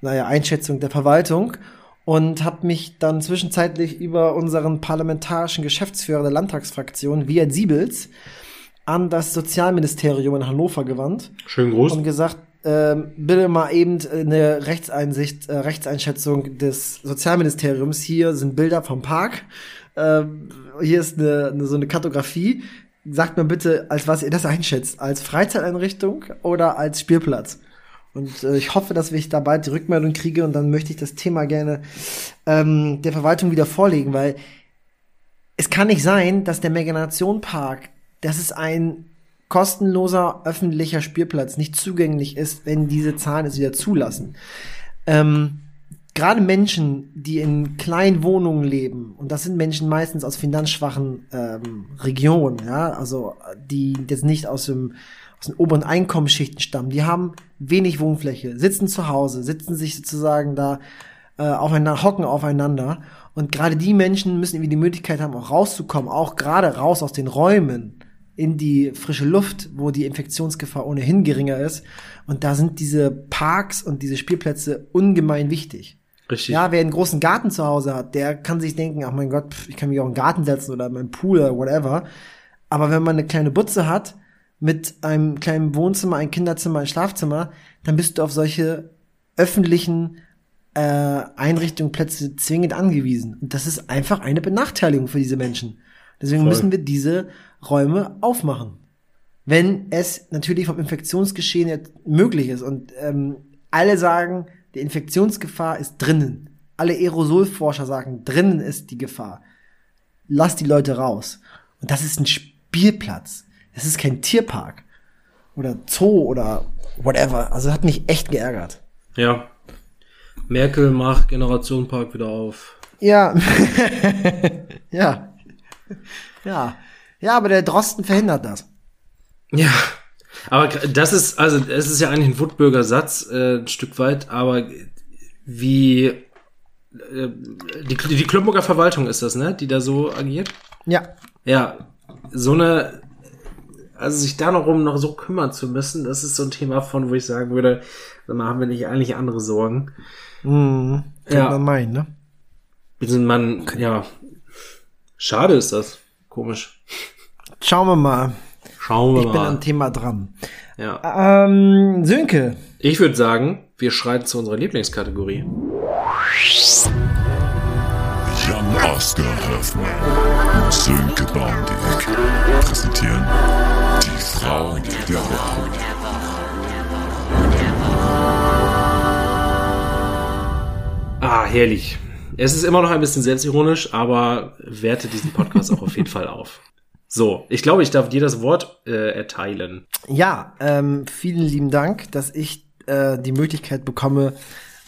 naja, Einschätzung der Verwaltung und habe mich dann zwischenzeitlich über unseren parlamentarischen Geschäftsführer der Landtagsfraktion, Wirt Siebels, an das Sozialministerium in Hannover gewandt Schönen Gruß. und gesagt, ähm, bitte mal eben eine Rechtseinsicht, äh, Rechtseinschätzung des Sozialministeriums. Hier sind Bilder vom Park. Ähm, hier ist eine, eine, so eine Kartografie. Sagt mir bitte, als was ihr das einschätzt. Als Freizeiteinrichtung oder als Spielplatz? Und äh, ich hoffe, dass ich da bald die Rückmeldung kriege und dann möchte ich das Thema gerne ähm, der Verwaltung wieder vorlegen, weil es kann nicht sein, dass der Meganation Park, das ist ein kostenloser öffentlicher Spielplatz, nicht zugänglich ist, wenn diese Zahlen es wieder zulassen. Ähm, Gerade Menschen, die in kleinen Wohnungen leben, und das sind Menschen meistens aus finanzschwachen ähm, Regionen, ja, also die jetzt nicht aus dem aus den oberen Einkommensschichten stammen, die haben wenig Wohnfläche, sitzen zu Hause, sitzen sich sozusagen da äh, aufeinander, hocken aufeinander. Und gerade die Menschen müssen irgendwie die Möglichkeit haben, auch rauszukommen, auch gerade raus aus den Räumen in die frische Luft, wo die Infektionsgefahr ohnehin geringer ist. Und da sind diese Parks und diese Spielplätze ungemein wichtig. Richtig. Ja, wer einen großen Garten zu Hause hat, der kann sich denken, ach mein Gott, ich kann mich auch in den Garten setzen oder in meinen Pool oder whatever. Aber wenn man eine kleine Butze hat, mit einem kleinen Wohnzimmer, ein Kinderzimmer, ein Schlafzimmer, dann bist du auf solche öffentlichen äh, Einrichtungen, Plätze zwingend angewiesen. Und das ist einfach eine Benachteiligung für diese Menschen. Deswegen Voll. müssen wir diese Räume aufmachen. Wenn es natürlich vom Infektionsgeschehen möglich ist. Und ähm, alle sagen, die Infektionsgefahr ist drinnen. Alle Aerosolforscher sagen, drinnen ist die Gefahr. Lass die Leute raus. Und das ist ein Spielplatz. Das ist kein Tierpark. Oder Zoo oder whatever. Also hat mich echt geärgert. Ja. Merkel macht Generationenpark wieder auf. Ja. ja. Ja. Ja, aber der Drosten verhindert das. Ja. Aber das ist, also, es ist ja eigentlich ein Wutbürger Satz, äh, ein Stück weit, aber wie, äh, die, die Klumburger Verwaltung ist das, ne, die da so agiert? Ja. Ja, so eine, also sich da noch um noch so kümmern zu müssen, das ist so ein Thema von, wo ich sagen würde, mal, haben wir nicht eigentlich andere Sorgen? Mhm. Könnte Ja. man meinen, ne? Man, ja, schade ist das. Komisch. Schauen wir mal. Schauen wir Ich bin mal. am Thema dran. Ja. Ähm, Sönke. Ich würde sagen, wir schreiten zu unserer Lieblingskategorie. Jan Oskar Hoffmann und Sönke Baumdick präsentieren Frauen der Woche. Ah, herrlich. Es ist immer noch ein bisschen selbstironisch, aber werte diesen Podcast auch auf jeden Fall auf. So, ich glaube, ich darf dir das Wort äh, erteilen. Ja, ähm, vielen lieben Dank, dass ich äh, die Möglichkeit bekomme,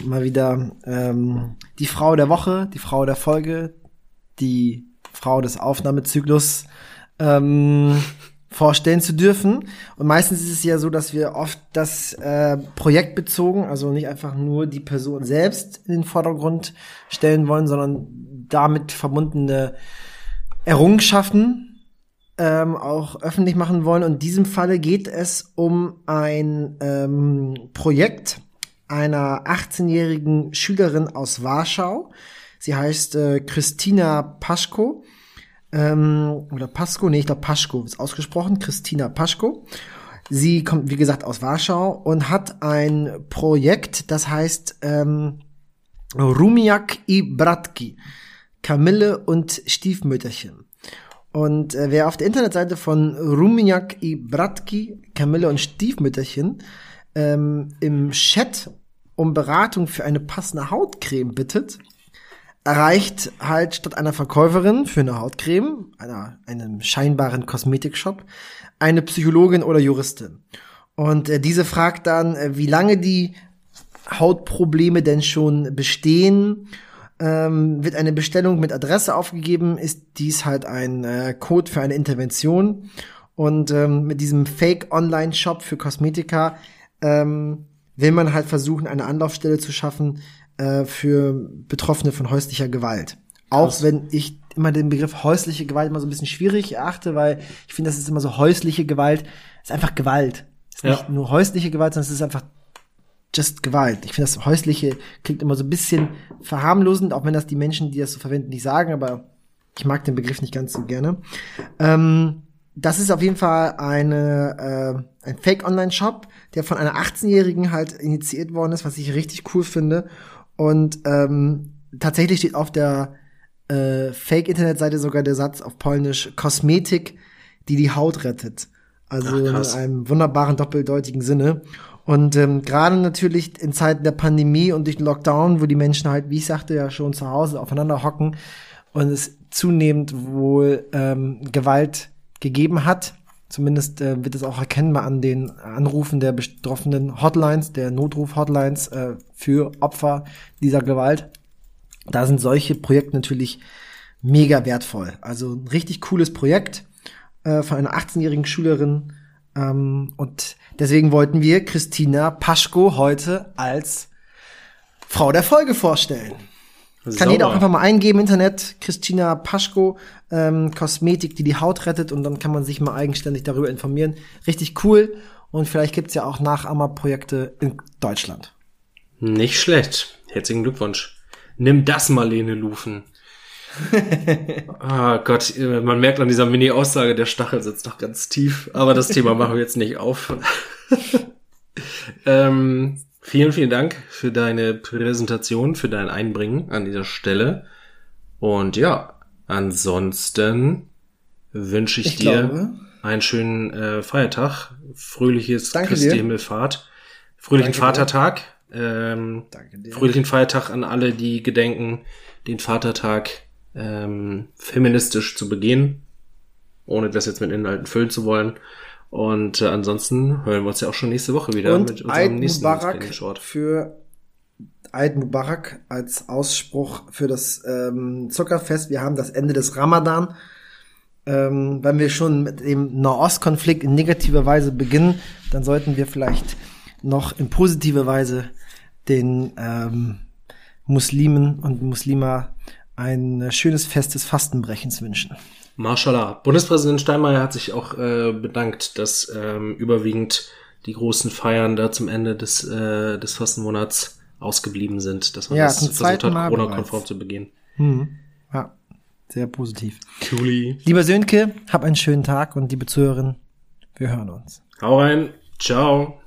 mal wieder ähm, die Frau der Woche, die Frau der Folge, die Frau des Aufnahmezyklus ähm, vorstellen zu dürfen. Und meistens ist es ja so, dass wir oft das äh, Projekt bezogen, also nicht einfach nur die Person selbst in den Vordergrund stellen wollen, sondern damit verbundene Errungenschaften ähm, auch öffentlich machen wollen. Und in diesem Falle geht es um ein ähm, Projekt einer 18-jährigen Schülerin aus Warschau. Sie heißt äh, Christina Paschko. Ähm, oder Paschko, nee, ich glaube Paschko ist ausgesprochen. Christina Paschko. Sie kommt, wie gesagt, aus Warschau und hat ein Projekt, das heißt ähm, Rumiak i Bratki. Kamille und Stiefmütterchen. Und äh, wer auf der Internetseite von Ruminjak i Bratki, Kamille und Stiefmütterchen ähm, im Chat um Beratung für eine passende Hautcreme bittet, erreicht halt statt einer Verkäuferin für eine Hautcreme, einer, einem scheinbaren Kosmetikshop, eine Psychologin oder Juristin. Und äh, diese fragt dann, äh, wie lange die Hautprobleme denn schon bestehen. Ähm, wird eine Bestellung mit Adresse aufgegeben, ist dies halt ein äh, Code für eine Intervention. Und ähm, mit diesem Fake-Online-Shop für Kosmetika ähm, will man halt versuchen, eine Anlaufstelle zu schaffen äh, für Betroffene von häuslicher Gewalt. Auch Krass. wenn ich immer den Begriff häusliche Gewalt immer so ein bisschen schwierig erachte, weil ich finde, das ist immer so häusliche Gewalt, ist einfach Gewalt. Ist Ja. nicht nur häusliche Gewalt, sondern es ist einfach just Gewalt. Ich finde, das häusliche klingt immer so ein bisschen verharmlosend, auch wenn das die Menschen, die das so verwenden, nicht sagen, aber ich mag den Begriff nicht ganz so gerne. Ähm, das ist auf jeden Fall eine, äh, ein Fake-Online-Shop, der von einer 18-Jährigen halt initiiert worden ist, was ich richtig cool finde. Und ähm, tatsächlich steht auf der äh, Fake-Internetseite sogar der Satz auf Polnisch Kosmetik, die die Haut rettet. Also Ach, in einem wunderbaren doppeldeutigen Sinne. Und ähm, gerade natürlich in Zeiten der Pandemie und durch den Lockdown, wo die Menschen halt, wie ich sagte, ja schon zu Hause aufeinander hocken und es zunehmend wohl ähm, Gewalt gegeben hat. Zumindest äh, wird es auch erkennbar an den Anrufen der betroffenen Hotlines, der Notruf-Hotlines äh, für Opfer dieser Gewalt. Da sind solche Projekte natürlich mega wertvoll. Also ein richtig cooles Projekt äh, von einer 18-jährigen Schülerin. Ähm, und deswegen wollten wir Christina Paschko heute als Frau der Folge vorstellen. Kann jeder auch einfach mal eingeben im Internet, Christina Paschko, ähm, Kosmetik, die die Haut rettet und dann kann man sich mal eigenständig darüber informieren. Richtig cool und vielleicht gibt's ja auch Nachahmerprojekte in Deutschland. Nicht schlecht. Herzlichen Glückwunsch. Nimm das, Marlene Lufen. ah Gott, äh, man merkt an dieser Mini-Aussage, der Stachel sitzt noch ganz tief. Aber das Thema machen wir jetzt nicht auf. ähm, vielen, vielen Dank für deine Präsentation, für dein Einbringen an dieser Stelle. Und ja, ansonsten wünsche ich, Ich dir glaube. einen schönen äh, Feiertag, fröhliches Danke Christi. Himmelfahrt, fröhlichen Danke. Vatertag. Ähm. Fröhlichen Feiertag an alle, die gedenken, den Vatertag ähm, feministisch zu begehen, ohne das jetzt mit Inhalten füllen zu wollen. Und äh, ansonsten hören wir uns ja auch schon nächste Woche wieder Und Eid nächsten Mubarak Short. für Eid Mubarak als Ausspruch für das ähm, Zuckerfest. Wir haben das Ende des Ramadan. Ähm, wenn wir schon mit dem Nahostkonflikt in negativer Weise beginnen, dann sollten wir vielleicht noch in positive Weise den ähm, Muslimen und Muslima ein schönes Fest des Fastenbrechens wünschen. Mashallah. Bundespräsident Steinmeier hat sich auch äh, bedankt, dass ähm, überwiegend die großen Feiern da zum Ende des, äh, des Fastenmonats ausgeblieben sind, dass man Ja, das versucht hat, Corona-konform zu begehen. Hm. Ja, sehr positiv. Cooli. Lieber Sönke, hab einen schönen Tag und liebe Zuhörerin, wir hören uns. Hau rein. Ciao.